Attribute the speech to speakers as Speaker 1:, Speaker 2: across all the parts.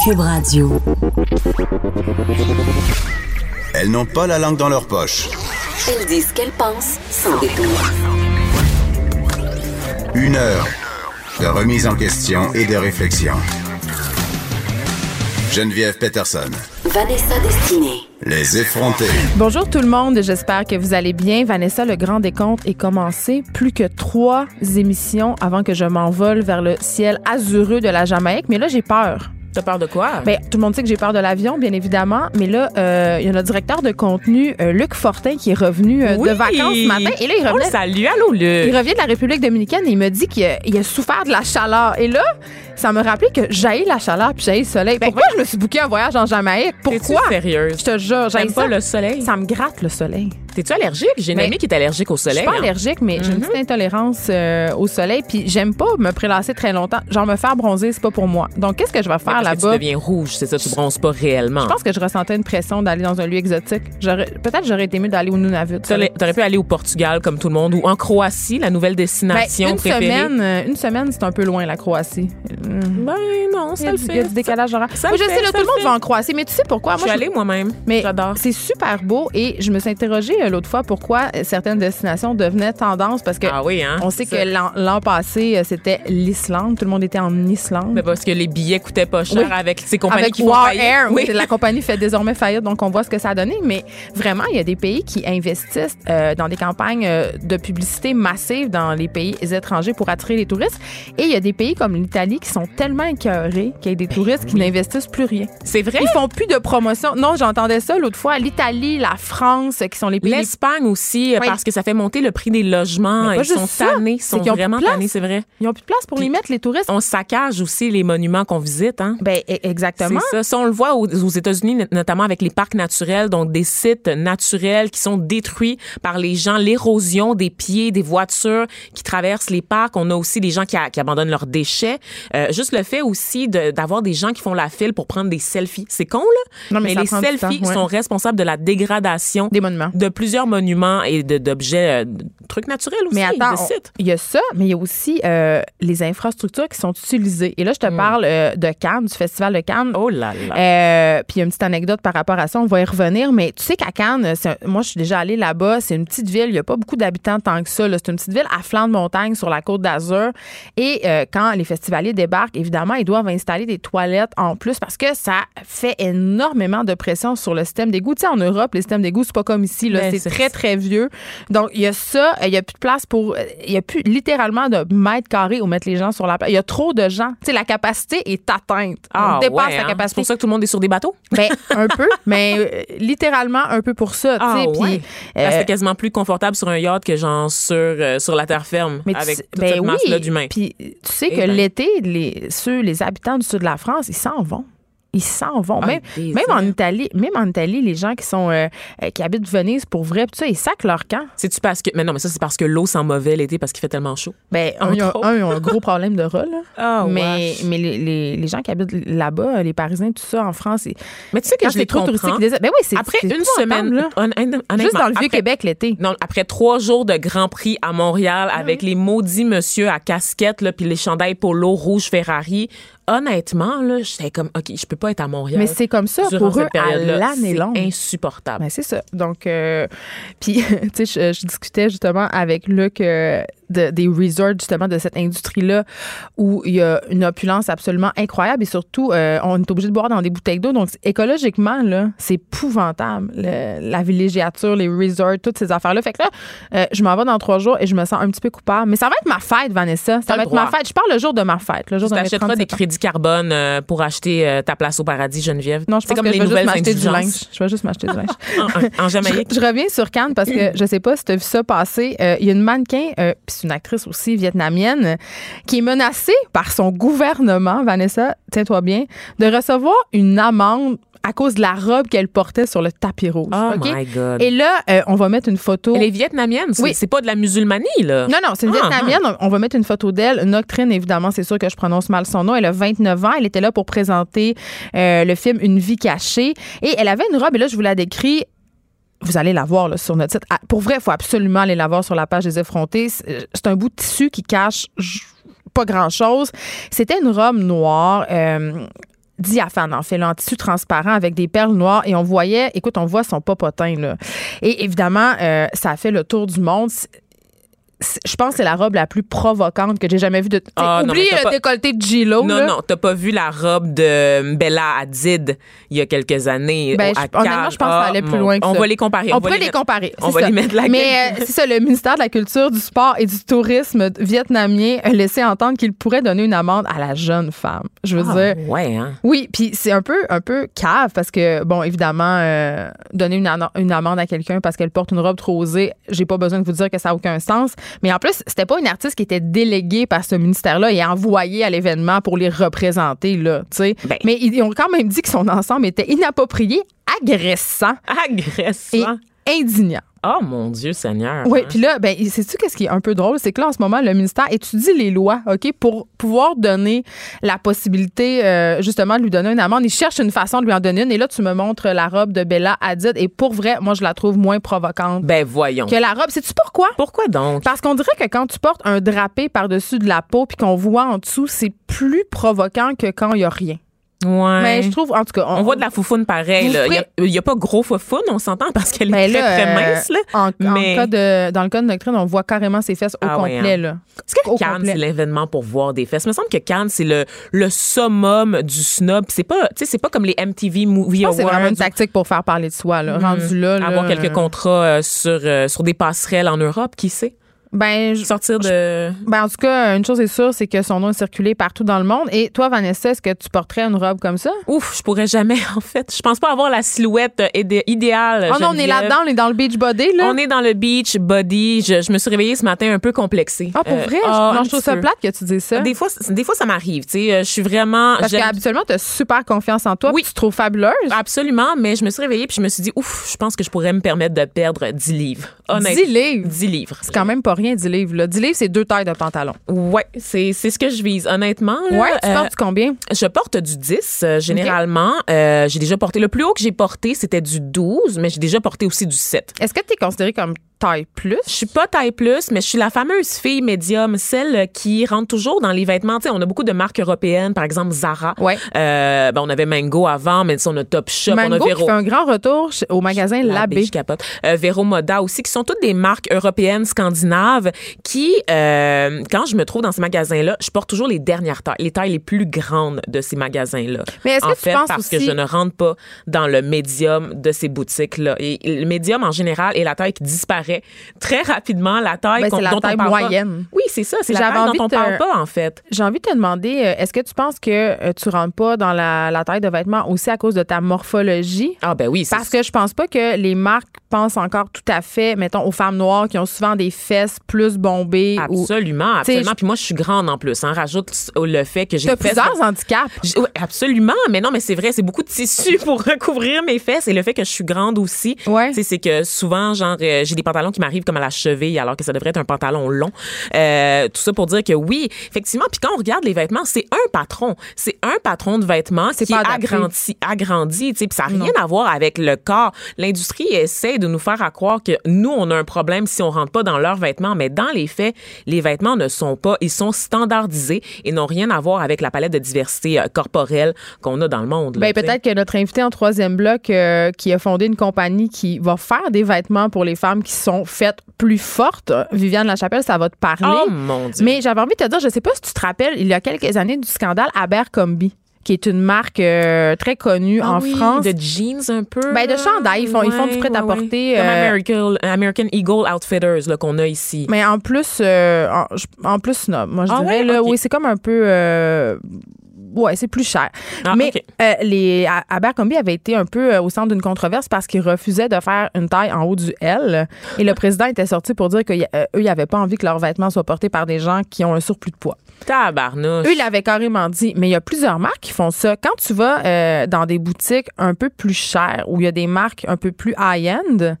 Speaker 1: Cube Radio.
Speaker 2: Elles n'ont pas la langue dans leur poche.
Speaker 1: Elles disent ce qu'elles pensent sans détour.
Speaker 2: Une heure de remise en question et de réflexion. Geneviève Peterson.
Speaker 1: Vanessa Destinée.
Speaker 2: Les effrontés.
Speaker 3: Bonjour tout le monde, j'espère que vous allez bien. Vanessa, le grand décompte est commencé. Plus que trois émissions avant que je m'envole vers le ciel azureux de la Jamaïque. Mais là, j'ai peur.
Speaker 4: T'as peur de quoi?
Speaker 3: Ben, tout le monde sait que j'ai peur de l'avion, bien évidemment. Mais là, euh, il y a notre directeur de contenu, euh, Luc Fortin, qui est revenu euh,
Speaker 4: Oui!
Speaker 3: de vacances ce matin. Et là, il
Speaker 4: Oh,
Speaker 3: revenait,
Speaker 4: salut, allô,
Speaker 3: il
Speaker 4: Luc.
Speaker 3: revient de la République dominicaine et il me dit qu'il a, il a souffert de la chaleur. Et là, ça me rappelait que j'haïs la chaleur puis j'haïs le soleil. Pourquoi je me suis booké un voyage en Jamaïque?
Speaker 4: Ben
Speaker 3: Pourquoi?
Speaker 4: sérieuse?
Speaker 3: Je te jure,
Speaker 4: T'aimes pas
Speaker 3: ça.
Speaker 4: le soleil?
Speaker 3: Ça me gratte le soleil.
Speaker 4: T'es-tu allergique? J'ai une amie qui est allergique au
Speaker 3: Je
Speaker 4: soleil.
Speaker 3: suis pas
Speaker 4: hein.
Speaker 3: allergique, mais j'ai une petite intolérance au soleil. Puis j'aime pas me prélasser très longtemps. Genre me faire bronzer, c'est pas pour moi. Donc qu'est-ce que je vais
Speaker 4: Mais
Speaker 3: faire
Speaker 4: que tu
Speaker 3: là-bas?
Speaker 4: deviens rouge, c'est ça, tu bronzes pas réellement.
Speaker 3: Je pense que je ressentais une pression d'aller dans un lieu exotique. Peut-être j'aurais été mieux d'aller au Nunavut.
Speaker 4: T'aurais t'aurais pu aller au Portugal comme tout le monde ou en Croatie, la nouvelle
Speaker 3: Ben,
Speaker 4: destination
Speaker 3: une
Speaker 4: préférée.
Speaker 3: semaine, euh, une semaine, c'est un peu loin la Croatie.
Speaker 4: Ben non, ça le fait.
Speaker 3: il y a du décalage horaire.
Speaker 4: Ça
Speaker 3: Moi,
Speaker 4: le
Speaker 3: je
Speaker 4: fait,
Speaker 3: sais, là, tout le monde
Speaker 4: fait.
Speaker 3: va en Croatie, mais tu sais pourquoi?
Speaker 4: Je
Speaker 3: Moi,
Speaker 4: suis
Speaker 3: je-
Speaker 4: allée moi-même.
Speaker 3: Mais
Speaker 4: J'adore.
Speaker 3: c'est super beau et je me suis interrogée euh, l'autre fois pourquoi euh, certaines destinations devenaient tendance parce que
Speaker 4: Ah oui, hein?
Speaker 3: on sait que l'an passé c'était l'Islande, tout le monde était en Islande.
Speaker 4: Ben, parce que les billets coûtaient pas cher
Speaker 3: Oui.
Speaker 4: avec ces compagnies
Speaker 3: Avec
Speaker 4: qui
Speaker 3: War. Air, oui. La compagnie fait désormais faillite, donc on voit ce que ça a donné. Mais vraiment, il y a des pays qui investissent euh, dans des campagnes euh, de publicité massive dans les pays étrangers pour attirer les touristes. Et il y a des pays comme l'Italie qui sont tellement écœurés qu'il y a des touristes qui n'investissent plus rien.
Speaker 4: C'est vrai?
Speaker 3: Ils font plus de promotion. Non, j'entendais ça l'autre fois. L'Italie, la France, qui sont les pays les
Speaker 4: L'Espagne aussi, euh,
Speaker 3: Oui.
Speaker 4: parce que ça fait monter le prix des logements. Ils sont tannés, ils sont
Speaker 3: ont
Speaker 4: vraiment tannés, c'est vrai.
Speaker 3: Ils n'ont plus de place pour les mettre, les touristes.
Speaker 4: On saccage aussi les monuments qu'on visite, hein?
Speaker 3: Ben, e-
Speaker 4: C'est
Speaker 3: exactement.
Speaker 4: ça. Ça, on le voit aux, aux États-Unis, not- notamment avec les parcs naturels, donc des sites naturels qui sont détruits par les gens, l'érosion des pieds des voitures qui traversent les parcs. On a aussi des gens qui, a- qui abandonnent leurs déchets. Euh, juste le fait aussi de- d'avoir des gens qui font la file pour prendre des selfies. C'est con, là?
Speaker 3: Non, mais ça
Speaker 4: les selfies
Speaker 3: temps, ouais.
Speaker 4: sont responsables de la dégradation
Speaker 3: Des monuments.
Speaker 4: de plusieurs monuments et de- d'objets, euh, trucs naturels aussi,
Speaker 3: Mais attends, il y a ça, mais il y a aussi euh, les infrastructures qui sont utilisées. Et là, je te parle euh, de Cannes, du Festival de Cannes.
Speaker 4: Oh là là.
Speaker 3: Euh, puis il y a une petite anecdote par rapport à ça, on va y revenir, mais tu sais qu'à Cannes, un- moi je suis déjà allée là-bas, c'est une petite ville, il n'y a pas beaucoup d'habitants tant que ça. C'est une petite ville à flanc de montagne sur la côte d'Azur. Et euh, quand les festivaliers débarquent, évidemment, ils doivent installer des toilettes en plus parce que ça fait énormément de pression sur le système d'égout. Tu sais, en Europe, les systèmes d'égout, c'est pas comme ici. là.
Speaker 4: Ben,
Speaker 3: C'est
Speaker 4: c'est-
Speaker 3: très, très vieux. Donc, il y a ça, euh, il n'y a plus de place pour. euh, Il n'y a plus littéralement de mètres carrés où mettre les gens sur la place. Il y a trop de gens. Tu sais, la capacité est atteinte.
Speaker 4: Ah,
Speaker 3: On dépasse
Speaker 4: ouais,
Speaker 3: la
Speaker 4: hein?
Speaker 3: capacité.
Speaker 4: C'est pour ça que tout le monde est sur des bateaux?
Speaker 3: Ben, un peu, mais euh, littéralement un peu pour ça. tu
Speaker 4: Ah,
Speaker 3: puis,
Speaker 4: ouais.
Speaker 3: euh,
Speaker 4: Ah, C'était quasiment plus confortable sur un yacht que genre sur, euh, sur la terre ferme
Speaker 3: mais tu
Speaker 4: avec
Speaker 3: sais-
Speaker 4: toute
Speaker 3: ben
Speaker 4: cette masse-là d'humains.
Speaker 3: Puis tu sais
Speaker 4: Eh
Speaker 3: que
Speaker 4: ben.
Speaker 3: l'été, les, ceux, les habitants du sud de la France, ils s'en vont. Ils s'en vont.
Speaker 4: Ah,
Speaker 3: même, en. Italie, même en Italie, les gens qui sont euh, euh, qui habitent Venise pour vrai, tout ça, ils sacent leur camp.
Speaker 4: C'est-tu parce que. Mais non, mais ça, c'est parce que l'eau sent mauvais l'été parce qu'il fait tellement chaud.
Speaker 3: Ben, un, ils ont, un, ils ont un gros problème de là.
Speaker 4: Ah,
Speaker 3: mais
Speaker 4: wesh.
Speaker 3: mais les, les, les gens qui habitent là-bas, les Parisiens, tout ça, en France, ils-
Speaker 4: Mais tu sais que je les
Speaker 3: trop
Speaker 4: comprends.
Speaker 3: ben oui, c'est
Speaker 4: Après une semaine,
Speaker 3: là. Juste dans le Vieux-Québec l'été.
Speaker 4: Non, après trois jours de Grand Prix à Montréal avec les maudits monsieur à casquette là, puis les chandails polo rouge Ferrari, honnêtement là, j'étais comme OK, je peux pas être à Montréal.
Speaker 3: Mais c'est comme ça pour eux à l'année longue.
Speaker 4: insupportable.
Speaker 3: Ben, c'est ça. Donc, euh, puis, tu sais, je, je discutais justement avec Luc euh, de- des resorts, justement, de cette industrie-là, où il y a une opulence absolument incroyable et surtout, euh, on est obligé de boire dans des bouteilles d'eau. Donc, écologiquement, là, c'est épouvantable. Le- la villégiature, les resorts, toutes ces affaires-là. Fait que là, euh, je m'en vais dans trois jours et je me sens un petit peu coupable. Mais ça va être ma fête, Vanessa. Ça va être ma
Speaker 4: droit.
Speaker 3: fête. Je parle le jour de ma fête, le jour
Speaker 4: Tu
Speaker 3: de mes
Speaker 4: t'achèteras
Speaker 3: 37
Speaker 4: des crédits carbone euh, pour acheter euh, ta place au paradis, Geneviève.
Speaker 3: Non, je pense
Speaker 4: comme
Speaker 3: que je vais juste m'acheter du linge. Je vais juste m'acheter du linge.
Speaker 4: en, en- en Jamaïque.
Speaker 3: Je reviens sur Cannes parce que je sais pas si tu as vu ça passer. Euh, Il y a une mannequin, euh, c'est une actrice aussi vietnamienne, qui est menacée par son gouvernement, Vanessa, tiens-toi bien, de recevoir une amende à cause de la robe qu'elle portait sur le tapis rouge.
Speaker 4: Oh my God.
Speaker 3: Et là, euh, on va mettre une photo.
Speaker 4: Elle est vietnamienne, c'est
Speaker 3: Oui.
Speaker 4: c'est pas de la musulmanie, là.
Speaker 3: Non, non, c'est une
Speaker 4: Ah,
Speaker 3: Vietnamienne. On va mettre une photo d'elle. Noctrine, évidemment, c'est sûr que je prononce mal son nom. Elle a 29 ans. Elle était là pour présenter euh, le film Une vie cachée. Et elle avait une robe, et là, je vous la décris. Vous allez la voir là, sur notre site. Ah, pour vrai, il faut absolument aller la voir sur la page des effrontés. C'est c'est un bout de tissu qui cache pas grand-chose. C'était une robe noire. euh, diaphane, en fait, là, en tissu transparent avec des perles noires. Et on voyait, écoute, on voit son popotin, là. Et évidemment, euh, ça a fait le tour du monde. Je pense que c'est la robe la plus provocante que j'ai jamais vue de.
Speaker 4: Ah,
Speaker 3: oublie le
Speaker 4: pas-
Speaker 3: décolleté de G-Lo.
Speaker 4: Non,
Speaker 3: là.
Speaker 4: non, t'as pas vu la robe de Bella Hadid il y a quelques années.
Speaker 3: Ben,
Speaker 4: à
Speaker 3: je- honnêtement, je pense que ça
Speaker 4: Ah,
Speaker 3: allait plus
Speaker 4: mon-
Speaker 3: loin que
Speaker 4: On
Speaker 3: ça.
Speaker 4: va les comparer.
Speaker 3: On,
Speaker 4: va
Speaker 3: pourrait les,
Speaker 4: mettre-
Speaker 3: comparer.
Speaker 4: On va
Speaker 3: ça.
Speaker 4: les mettre la
Speaker 3: Mais euh, c'est ça, le ministère de la Culture, du Sport et du Tourisme vietnamien a laissé entendre qu'il pourrait donner une amende à la jeune femme. Je veux
Speaker 4: Ah,
Speaker 3: dire.
Speaker 4: ouais, hein.
Speaker 3: Oui, puis c'est un peu un peu cave parce que bon évidemment euh, donner une, une amende à quelqu'un parce qu'elle porte une robe trop osée, j'ai pas besoin de vous dire que ça a aucun sens, mais en plus, c'était pas une artiste qui était déléguée par ce ministère-là et envoyée à l'événement pour les représenter là, tu sais.
Speaker 4: Ben.
Speaker 3: Mais ils ont quand même dit que son ensemble était inapproprié, agressant et
Speaker 4: Agressant.
Speaker 3: indignant.
Speaker 4: Oh mon Dieu Seigneur.
Speaker 3: Oui,
Speaker 4: hein.
Speaker 3: puis là, ben, sais-tu qu'est-ce qui est un peu drôle? C'est que là, en ce moment, le ministère étudie les lois, OK, pour pouvoir donner la possibilité, euh, justement, de lui donner une amende. Il cherche une façon de lui en donner une. Et là, tu me montres la robe de Bella Hadid. Et pour vrai, moi, je la trouve moins provocante
Speaker 4: Ben voyons.
Speaker 3: que la robe. Sais-tu pourquoi?
Speaker 4: Pourquoi donc?
Speaker 3: Parce qu'on dirait que quand tu portes un drapé par-dessus de la peau puis qu'on voit en dessous, c'est plus provoquant que quand il n'y a rien.
Speaker 4: Ouais.
Speaker 3: Mais je trouve, en tout cas.
Speaker 4: on voit de la foufoune pareil. Là. Il y a-
Speaker 3: ferez-
Speaker 4: Il n'y a, pas gros foufoune, on s'entend, parce qu'elle est
Speaker 3: Ben
Speaker 4: très,
Speaker 3: là,
Speaker 4: très
Speaker 3: euh,
Speaker 4: mince. Là.
Speaker 3: En, en
Speaker 4: Mais-
Speaker 3: cas de, dans le cas de doctrine, on voit carrément ses fesses au
Speaker 4: Ah ouais,
Speaker 3: complet.
Speaker 4: hein.
Speaker 3: là.
Speaker 4: Est-ce que
Speaker 3: Au
Speaker 4: Cannes, c'est l'événement pour voir des fesses? Il me semble que Cannes, c'est le, le summum du snob. C'est pas, c'est pas comme les MTV Movie
Speaker 3: que c'est
Speaker 4: Awards.
Speaker 3: vraiment une tactique pour faire parler de soi. Là. Rendu là. là,
Speaker 4: Avoir quelques
Speaker 3: euh,
Speaker 4: contrats euh, sur, euh, sur des passerelles en Europe, qui sait?
Speaker 3: Ben, je-
Speaker 4: Sortir de.
Speaker 3: ben, en tout cas, une chose est sûre, c'est que son nom est circulé partout dans le monde. Et toi, Vanessa, est-ce que tu porterais une robe comme ça?
Speaker 4: Ouf, je pourrais jamais, en fait. Je pense pas avoir la silhouette euh, idé- idéale.
Speaker 3: Oh non, on est là-dedans, on est dans le beach body, là.
Speaker 4: On est dans le beach body. Je, je me suis réveillée ce matin un peu complexée.
Speaker 3: Ah, pour
Speaker 4: Euh,
Speaker 3: vrai?
Speaker 4: ah,
Speaker 3: non,
Speaker 4: un
Speaker 3: je trouve ça plate que tu dises ça.
Speaker 4: Des fois, des fois, ça m'arrive. Tu sais, Euh, je suis vraiment.
Speaker 3: Parce qu'habituellement, tu as super confiance en toi.
Speaker 4: Oui.
Speaker 3: Tu te trouves fabuleuse.
Speaker 4: Absolument, mais je me suis réveillée puis je me suis dit, ouf, je pense que je pourrais me permettre de perdre 10 livres. Honnêtement.
Speaker 3: 10 livres?
Speaker 4: 10 livres.
Speaker 3: C'est quand même pas rien, 10 livres. Là. 10 livres, c'est deux tailles de pantalon.
Speaker 4: Ouais, c'est c'est ce que je vise, honnêtement. là.
Speaker 3: Ouais, tu
Speaker 4: Euh,
Speaker 3: portes combien?
Speaker 4: Je porte du 10 euh, généralement. Euh, j'ai déjà porté le plus haut que j'ai porté, c'était du 12, mais j'ai déjà porté aussi du 7.
Speaker 3: Est-ce que tu es considérée comme taille plus?
Speaker 4: Je suis pas taille plus, mais je suis la fameuse fille médium, celle qui rentre toujours dans les vêtements. On a beaucoup de marques européennes, par exemple Zara.
Speaker 3: Ouais.
Speaker 4: Euh, ben, on avait Mango avant, mais on a Top Shop, on a
Speaker 3: Mango qui
Speaker 4: Vero.
Speaker 3: fait un grand retour au magasin Labbé.
Speaker 4: je capote. Euh, Vero Moda aussi, qui sont toutes des marques européennes, scandinaves, qui, euh, quand je me trouve dans ces magasins-là, je porte toujours les dernières tailles, les tailles les plus grandes de ces magasins-là.
Speaker 3: Mais est-ce que tu
Speaker 4: fait,
Speaker 3: penses
Speaker 4: parce que
Speaker 3: aussi-
Speaker 4: je ne rentre pas dans le médium de ces boutiques-là. Et le médium, en général, est la taille qui disparaît très rapidement, la taille
Speaker 3: Ben,
Speaker 4: qu'on-
Speaker 3: la
Speaker 4: dont
Speaker 3: taille
Speaker 4: on parle pas.
Speaker 3: moyenne.
Speaker 4: Oui, c'est ça, c'est la taille dont on
Speaker 3: te-
Speaker 4: parle pas, en fait.
Speaker 3: J'ai envie de te demander, euh, est-ce que tu penses que euh, tu rentres pas dans la, la taille de vêtements aussi à cause de ta morphologie?
Speaker 4: Ah ben oui, c'est
Speaker 3: Parce que je pense pas que les marques pensent encore tout à fait, mettons, aux femmes noires qui ont souvent des fesses plus bombées. ou
Speaker 4: Absolument,
Speaker 3: T'sais,
Speaker 4: absolument. Puis moi, je suis grande en plus. Hein. Rajoute le fait que j'ai
Speaker 3: T'as plusieurs handicaps.
Speaker 4: Ouais, absolument, mais non, mais c'est vrai, c'est beaucoup de tissu pour recouvrir mes fesses et le fait que je suis grande aussi.
Speaker 3: Ouais.
Speaker 4: C'est que souvent, genre, euh, j'ai des pantalons qui m'arrivent comme à la cheville alors que ça devrait être un pantalon long. Euh, tout ça pour dire que oui, effectivement. Puis quand on regarde les vêtements, c'est un patron, c'est un patron de vêtements
Speaker 3: C'est
Speaker 4: qui
Speaker 3: pas
Speaker 4: est agrandi, puis ça n'a rien à voir avec le corps. L'industrie essaie de nous faire à croire que nous, on a un problème si on rentre pas dans leurs vêtements, mais dans les faits, les vêtements ne sont pas, ils sont standardisés et n'ont rien à voir avec la palette de diversité euh, corporelle qu'on a dans le monde. là,
Speaker 3: Ben, peut-être que notre invité en troisième bloc, euh, qui a fondé une compagnie qui va faire des vêtements pour les femmes qui sont faites plus fortes, Viviane Lachapelle, ça va te parler.
Speaker 4: Oh mon Dieu.
Speaker 3: Mais j'avais envie de te dire, je sais pas si tu te rappelles, il y a quelques années du scandale Abercrombie, qui est une marque euh, très connue
Speaker 4: Ah
Speaker 3: en
Speaker 4: oui,
Speaker 3: France.
Speaker 4: De jeans un peu.
Speaker 3: Ben, de chandail. Ils font- ils font du
Speaker 4: Ouais,
Speaker 3: prêt-à-porter,
Speaker 4: ouais, ouais. Comme
Speaker 3: euh,
Speaker 4: American, American Eagle Outfitters là, qu'on a ici.
Speaker 3: Mais en plus, euh, en, en plus snob, moi je
Speaker 4: Ah
Speaker 3: dirais.
Speaker 4: ouais?
Speaker 3: Là. Oui, c'est comme un peu. euh, Ouais, c'est plus cher.
Speaker 4: Ah,
Speaker 3: Mais euh, les Abercrombie avait été un peu euh, au centre d'une controverse parce qu'ils refusaient de faire une taille en haut du L. Et le président était sorti pour dire qu'eux, ils n'avaient pas envie que leurs vêtements soient portés par des gens qui ont un surplus de poids.
Speaker 4: Tabarnouche.
Speaker 3: Eux, ils l'avaient carrément dit. Mais il y a plusieurs marques qui font ça. Quand tu vas euh, dans des boutiques un peu plus chères, où il y a des marques un peu plus high-end,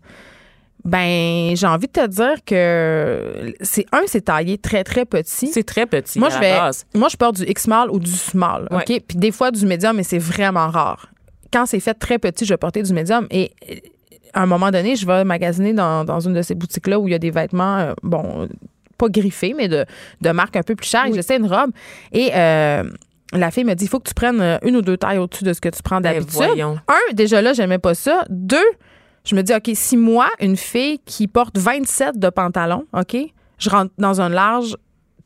Speaker 3: ben j'ai envie de te dire que c'est un, c'est taillé très, très petit.
Speaker 4: C'est très petit
Speaker 3: Moi,
Speaker 4: à
Speaker 3: je
Speaker 4: la
Speaker 3: vais,
Speaker 4: base.
Speaker 3: moi, je porte du X-Small ou du Small.
Speaker 4: Ouais.
Speaker 3: OK? Puis des fois, du médium, mais c'est vraiment rare. Quand c'est fait très petit, je vais porter du médium. Et euh, à un moment donné, je vais magasiner dans, dans une de ces boutiques-là où il y a des vêtements, euh, bon, pas griffés, mais de, de marque un peu plus chère. Et j'essaie une robe. Et euh, la fille me dit, il faut que tu prennes euh, une ou deux tailles au-dessus de ce que tu prends
Speaker 4: Ben,
Speaker 3: d'habitude. Un, déjà là, j'aimais pas ça. Deux, je me dis, OK, si moi, une fille qui porte 27 de pantalon, OK, je rentre dans un large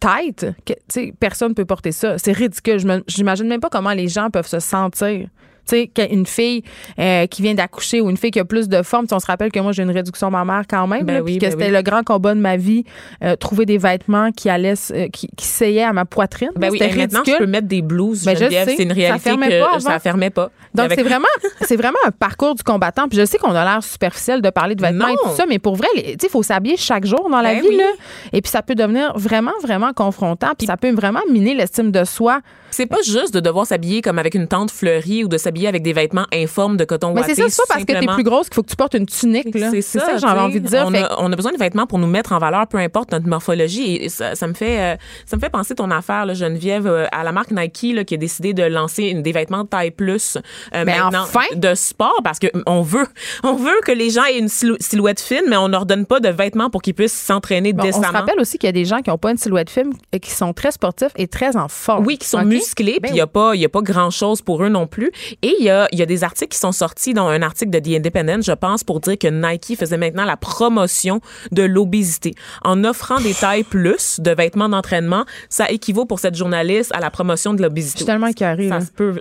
Speaker 3: tête, que, personne peut porter ça. C'est ridicule. Je J'imagine même pas comment les gens peuvent se sentir. Tu sais, qu'une fille euh, qui vient d'accoucher ou une fille qui a plus de forme, on se rappelle que moi, j'ai une réduction mammaire quand même,
Speaker 4: Ben
Speaker 3: là,
Speaker 4: oui,
Speaker 3: puis que
Speaker 4: ben
Speaker 3: c'était
Speaker 4: oui.
Speaker 3: le grand combat de ma vie, euh, trouver des vêtements qui allaient, euh, qui, qui seillaient à ma poitrine.
Speaker 4: Ben oui,
Speaker 3: C'était
Speaker 4: et maintenant, je
Speaker 3: ridicule.
Speaker 4: peux mettre des blouses.
Speaker 3: Ben, je
Speaker 4: Geneviève.
Speaker 3: sais.
Speaker 4: c'est une
Speaker 3: Ça
Speaker 4: réalité
Speaker 3: fermait
Speaker 4: que
Speaker 3: pas avant.
Speaker 4: ça fermait pas.
Speaker 3: Donc,
Speaker 4: Avec-
Speaker 3: c'est vraiment, c'est vraiment un parcours du combattant. Puis je sais qu'on a l'air superficiel de parler de vêtements et
Speaker 4: Non.
Speaker 3: tout ça, mais pour vrai, les- tu sais, il faut s'habiller chaque jour dans la
Speaker 4: Ben
Speaker 3: vie.
Speaker 4: oui.
Speaker 3: Là. Et puis, ça peut devenir vraiment, vraiment confrontant. Puis, ça peut vraiment miner l'estime de soi.
Speaker 4: C'est pas juste de devoir s'habiller comme avec une tente fleurie ou de s'habiller avec des vêtements informes de coton
Speaker 3: Mais c'est ça, c'est pas parce que t'es
Speaker 4: simplement.
Speaker 3: plus grosse qu'il faut que tu portes une tunique.
Speaker 4: C'est
Speaker 3: ça,
Speaker 4: ça,
Speaker 3: que j'avais envie de dire.
Speaker 4: On,
Speaker 3: Fait
Speaker 4: a, on a besoin de vêtements pour nous mettre en valeur, peu importe notre morphologie. Et ça, ça me fait, euh, ça me fait penser ton affaire, là, Geneviève, euh, à la marque Nike là, qui a décidé de lancer des vêtements de taille plus euh,
Speaker 3: Mais
Speaker 4: maintenant
Speaker 3: enfin!
Speaker 4: de sport parce que on veut, on veut que les gens aient une silhou- silhouette fine, mais on leur donne pas de vêtements pour qu'ils puissent s'entraîner
Speaker 3: Bon, on se
Speaker 4: décemment.
Speaker 3: rappelle aussi qu'il y a des gens qui n'ont pas une silhouette fine et qui sont très sportifs et très en forme.
Speaker 4: Oui, qui sont musclés,
Speaker 3: Ben
Speaker 4: puis il n'y a pas, y a pas grand-chose pour eux non plus. Et il y a, il y a des articles qui sont sortis, dont un article de The Independent, je pense, pour dire que Nike faisait maintenant la promotion de l'obésité. En offrant des tailles plus de vêtements d'entraînement, ça équivaut pour cette journaliste à la promotion de
Speaker 3: Je
Speaker 4: l'obésité.
Speaker 3: suis tellement carré.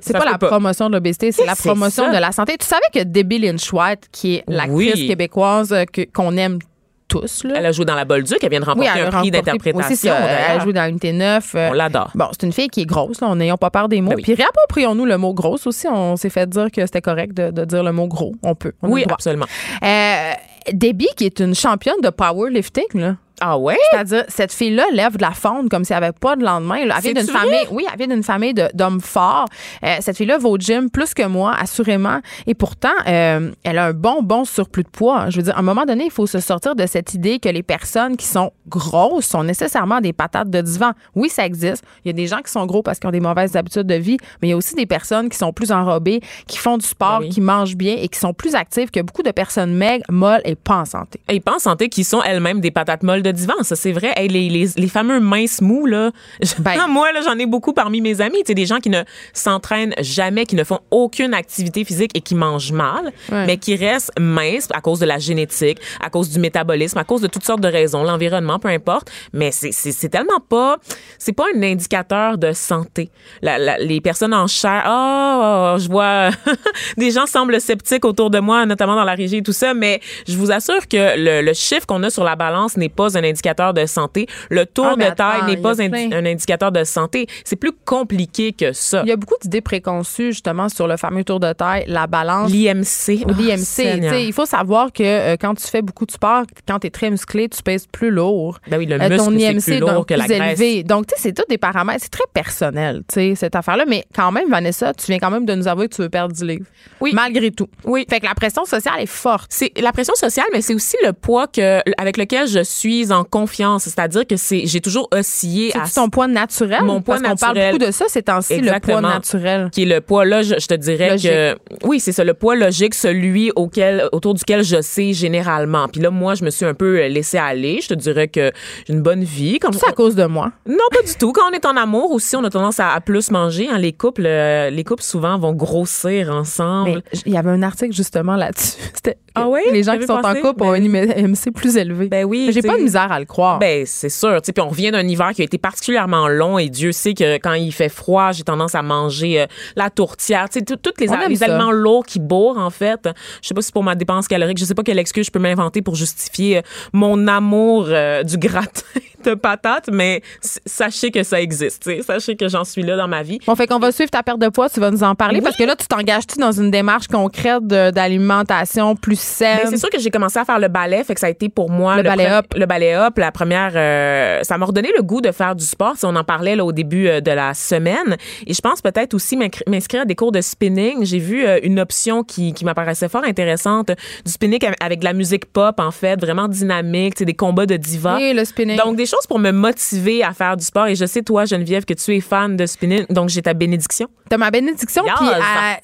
Speaker 3: C'est pas la
Speaker 4: pas.
Speaker 3: promotion de l'obésité, c'est la promotion de la santé. Tu savais que Debbie Lynch White, qui est l'actrice
Speaker 4: Oui.
Speaker 3: québécoise euh, qu'on aime tous, là.
Speaker 4: Elle a joué dans la Bolduc, elle vient de remporter un prix d'interprétation.
Speaker 3: elle a joué dans Unité 9. euh,
Speaker 4: On l'adore.
Speaker 3: Bon, c'est une fille qui est grosse, là, on n'ayons pas peur des mots.
Speaker 4: Ben oui.
Speaker 3: Puis réapproprions-nous le mot grosse aussi. On s'est fait dire que c'était correct de, de dire le mot gros. On peut. on
Speaker 4: Oui, absolument.
Speaker 3: Euh, Debbie, qui est une championne de powerlifting, là.
Speaker 4: Ah ouais?
Speaker 3: C'est-à-dire, cette fille-là lève de la fonte comme si elle avait pas de lendemain. là. Elle vient d'une famille, oui, elle vient d'une famille d'hommes forts. Euh, cette fille-là va au gym plus que moi, assurément. Et pourtant, euh, elle a un bon, bon surplus de poids. Je veux dire, à un moment donné, il faut se sortir de cette idée que les personnes qui sont grosses sont nécessairement des patates de divan. Oui, ça existe. Il y a des gens qui sont gros parce qu'ils ont des mauvaises habitudes de vie, mais il y a aussi des personnes qui sont plus enrobées, qui font du sport,
Speaker 4: Oui.
Speaker 3: qui mangent bien et qui sont plus actives que beaucoup de personnes maigres, molles et pas en santé.
Speaker 4: Et pas en santé qui sont elles-mêmes des patates molles de divan. Ça, c'est vrai. Hey, les, les, les fameux minces mous, là.
Speaker 3: Ben.
Speaker 4: Moi, là, j'en ai beaucoup parmi mes amis. Tu sais, des gens qui ne s'entraînent jamais, qui ne font aucune activité physique et qui mangent mal,
Speaker 3: Ouais.
Speaker 4: mais qui restent minces à cause de la génétique, à cause du métabolisme, à cause de toutes sortes de raisons, l'environnement, peu importe. Mais c'est, c'est, c'est tellement pas, c'est pas un indicateur de santé. La- la- les personnes en chair, oh, je vois, des gens semblent sceptiques autour de moi, notamment dans la régie et tout ça, mais je vous assure que le, le chiffre qu'on a sur la balance n'est pas un indicateur de santé. Le tour
Speaker 3: Ah,
Speaker 4: de taille n'est pas un, indicateur de santé. C'est plus compliqué que ça.
Speaker 3: Il y a beaucoup d'idées préconçues justement sur le fameux tour de taille, la balance.
Speaker 4: L'IMC. Oh,
Speaker 3: l'IMC. Sais, il faut savoir que euh, quand tu fais beaucoup de sport, quand tu es très musclé, tu pèses plus lourd.
Speaker 4: Ben oui, le
Speaker 3: Euh,
Speaker 4: muscle,
Speaker 3: ton
Speaker 4: c'est
Speaker 3: IMC
Speaker 4: plus
Speaker 3: est
Speaker 4: lourd
Speaker 3: donc
Speaker 4: que la
Speaker 3: plus
Speaker 4: graisse.
Speaker 3: élevé. Donc, tu sais, c'est tout des paramètres. C'est très personnel, tu sais, cette affaire-là. Mais quand même, Vanessa, tu viens quand même de nous avouer que tu veux perdre du livre.
Speaker 4: Oui.
Speaker 3: Malgré tout.
Speaker 4: Oui.
Speaker 3: Fait que la pression sociale est forte.
Speaker 4: C'est la pression sociale, mais c'est aussi le poids que, avec lequel je suis en confiance. C'est-à-dire que c'est, j'ai toujours oscillé à
Speaker 3: C'est ton poids naturel.
Speaker 4: Mon poids
Speaker 3: Parce qu'on parle
Speaker 4: naturel.
Speaker 3: beaucoup de ça ces temps-ci, le poids naturel?
Speaker 4: qui est le poids là, je, je te dirais
Speaker 3: Logique.
Speaker 4: que oui, c'est ça, le poids logique, celui auquel, autour duquel je sais généralement. Puis là, moi, je me suis un peu laissé aller. Je te dirais que j'ai une bonne vie. Comme
Speaker 3: C'est à cause de moi.
Speaker 4: Non, pas du tout. Quand on est en amour aussi, on a tendance à, à plus manger. hein. Les couples, euh, les couples souvent vont grossir ensemble.
Speaker 3: Il y avait un article justement là-dessus.
Speaker 4: Ah ouais?
Speaker 3: les gens qui sont en couple ont un IMC plus élevé.
Speaker 4: Ben oui,
Speaker 3: J'ai pas de misère à le croire.
Speaker 4: Ben, c'est sûr. Tu sais, Puis on revient d'un hiver qui a été particulièrement long et Dieu sait que quand il fait froid, j'ai tendance à manger euh, la tourtière. Tu sais, tout- tous les, aliments lourds qui bourrent, en fait. Je sais pas si c'est pour ma dépense calorique. Je sais pas quelle excuse je peux m'inventer pour justifier euh, mon amour euh, du gratin de patates, mais sachez que ça existe. tu sais. Sachez que j'en suis là dans ma vie.
Speaker 3: Bon, fait qu'on va suivre ta perte de poids, tu vas nous en parler
Speaker 4: Oui.
Speaker 3: parce que là, tu t'engages-tu dans une démarche concrète d'alimentation plus saine?
Speaker 4: Ben, c'est sûr que j'ai commencé à faire le ballet, fait que ça a été pour moi
Speaker 3: Le ballet.
Speaker 4: Le ballet hop, la première, euh, ça m'a redonné le goût de faire du sport. Si on en parlait là au début euh, de la semaine, et je pense peut-être aussi m'inscrire à des cours de spinning. J'ai vu euh, une option qui, qui m'apparaissait fort intéressante, du spinning avec- de la musique pop en fait, vraiment dynamique, c'est des combats de divas.
Speaker 3: Oui, le spinning.
Speaker 4: Donc des choses pour me motiver à faire du sport. Et je sais toi Geneviève que tu es fan de spinning, donc j'ai ta bénédiction.
Speaker 3: T'as ma bénédiction.
Speaker 4: Yes.
Speaker 3: Puis,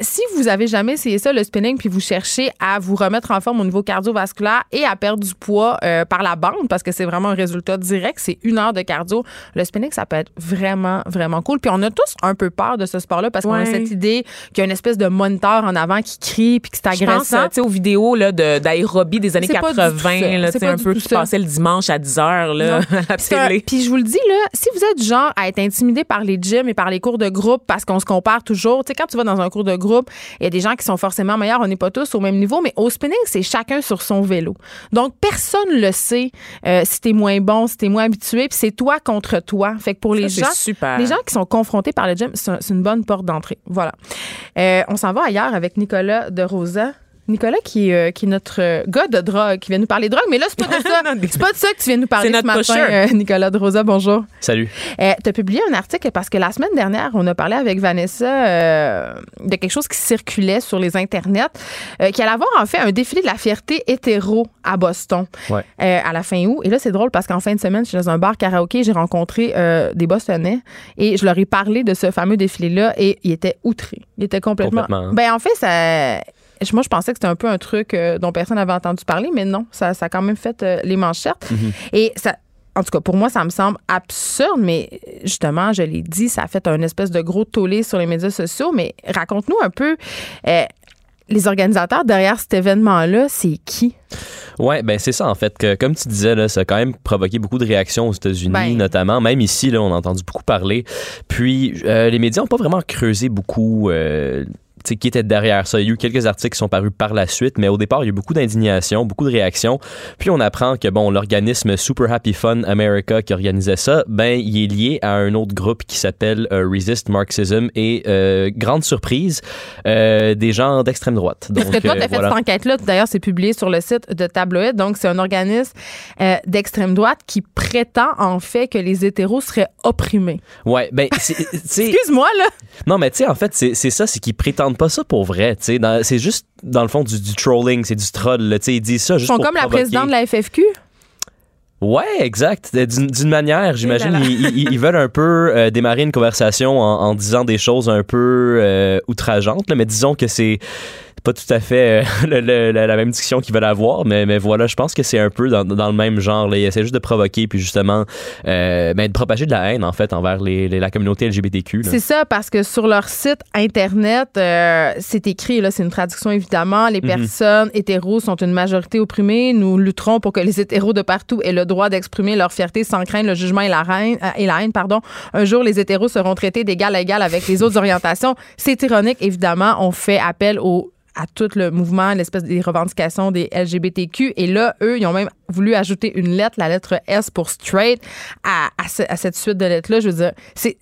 Speaker 3: si vous avez jamais essayé ça, le spinning, puis vous cherchez à vous remettre en forme au niveau cardiovasculaire et à perdre du poids par la bande, parce que que c'est vraiment un résultat direct. C'est une heure de cardio. Le spinning, ça peut être vraiment, vraiment cool. Puis on a tous un peu peur de ce sport-là parce qu'on a cette idée qu'il y a une espèce de moniteur en avant qui crie puis que c'est agressant.
Speaker 4: tu sais, aux vidéos là, de- d'aérobie des années
Speaker 3: C'est pas du tout
Speaker 4: 80,
Speaker 3: ça.
Speaker 4: là,
Speaker 3: C'est
Speaker 4: un peu qui passait le dimanche à 10 h là,
Speaker 3: Non.
Speaker 4: à la télé.
Speaker 3: Puis je vous le dis, là, si vous êtes du genre à être intimidé par les gyms et par les cours de groupe parce qu'on se compare toujours, tu sais, quand tu vas dans un cours de groupe, il y a des gens qui sont forcément meilleurs, on n'est pas tous au même niveau, mais au spinning, c'est chacun sur son vélo. Donc, personne le sait euh, si t'es moins bon, si t'es moins habitué, puis c'est toi contre toi. Fait que pour les gens,
Speaker 4: super.
Speaker 3: les gens qui sont confrontés par le gym, c'est une bonne porte d'entrée. Voilà. Euh, on s'en va ailleurs avec Nicolas de Rosa. Nicolas, qui, est, euh, qui est notre euh, gars de drogue, qui vient nous parler de drogue. Mais là, c'est pas de ça. c'est pas de ça que tu viens nous parler
Speaker 4: C'est
Speaker 3: ce
Speaker 4: notre
Speaker 3: matin, euh, Nicolas de Rosa. Bonjour.
Speaker 5: Salut.
Speaker 3: Euh, tu as publié un article parce que la semaine dernière, on a parlé avec Vanessa euh, de quelque chose qui circulait sur les internets, euh, qui allait avoir en fait un défilé de la fierté hétéro à Boston
Speaker 5: Ouais.
Speaker 3: euh, à la fin août. Et là, c'est drôle parce qu'en fin de semaine, je suis dans un bar karaoké, j'ai rencontré euh, des Bostonnais et je leur ai parlé de ce fameux défilé-là et ils étaient outrés. Ils étaient complètement.
Speaker 5: Complètement.
Speaker 3: Ben, en fait, ça. Moi, je pensais que c'était un peu un truc euh, dont personne n'avait entendu parler, mais non, ça, ça a quand même fait euh, les manchettes. Et ça, en tout cas, pour moi, ça me semble absurde, mais justement, je l'ai dit, ça a fait un espèce de gros tollé sur les médias sociaux. Mais raconte-nous un peu, euh, les organisateurs derrière cet événement-là, c'est qui?
Speaker 5: Ouais, ben c'est ça en fait. Que, comme tu disais, là, ça a quand même provoqué beaucoup de réactions aux États-Unis,
Speaker 3: Ben.
Speaker 5: notamment. Même ici, là, on a entendu beaucoup parler. Puis euh, les médias n'ont pas vraiment creusé beaucoup. Euh, qui était derrière ça. Il y a eu quelques articles qui sont parus par la suite, mais au départ, il y a eu beaucoup d'indignation, beaucoup de réactions. Puis on apprend que, bon, l'organisme Super Happy Fun America qui organisait ça, ben, il est lié à un autre groupe qui s'appelle euh, Resist Marxism et, euh, grande surprise, euh, des gens d'extrême droite.
Speaker 3: Parce que toi, tu as fait
Speaker 5: voilà.
Speaker 3: cette enquête-là. D'ailleurs, c'est publié sur le site de Tabloïd. Donc, c'est un organisme euh, d'extrême droite qui prétend, en fait, que les hétéros seraient opprimés.
Speaker 5: Ouais, ben,
Speaker 3: Excuse-moi, là.
Speaker 5: Non, mais tu sais, en fait, c'est ça, c'est qu'ils prétendent pas ça pour vrai. C'est juste, dans le fond, du, du trolling, c'est du troll. là, Ils disent ça
Speaker 3: Ils
Speaker 5: juste
Speaker 3: sont
Speaker 5: pour
Speaker 3: comme la présidente de la FFQ.
Speaker 5: Ouais, exact. Euh, D'une manière, j'imagine, ils, ils- ils veulent un peu euh, démarrer une conversation en, en disant des choses un peu euh, outrageantes, là, mais disons que c'est pas tout à fait euh, le- le- la, la même discussion qu'ils veulent avoir, mais, mais voilà, je pense que c'est un peu dans, dans le même genre. Là. Ils essaient juste de provoquer, puis justement, euh, ben, de propager de la haine, en fait, envers les, les- la communauté LGBTQ.
Speaker 3: C'est ça, parce que sur leur site Internet, euh, c'est écrit, là, c'est une traduction évidemment, les personnes hétéros sont une majorité opprimée. Nous lutterons pour que les hétéros de partout aient le droit d'exprimer leur fierté sans craindre le jugement et la, haine, et la haine. Pardon. Un jour, les hétéros seront traités d'égal à égal avec les autres orientations. C'est ironique, évidemment. On fait appel au à tout le mouvement, l'espèce des revendications des LGBTQ. Et là, eux, ils ont même voulu ajouter une lettre, la lettre S pour straight, à, à, ce- à cette suite de lettres-là. Je veux dire, c'est,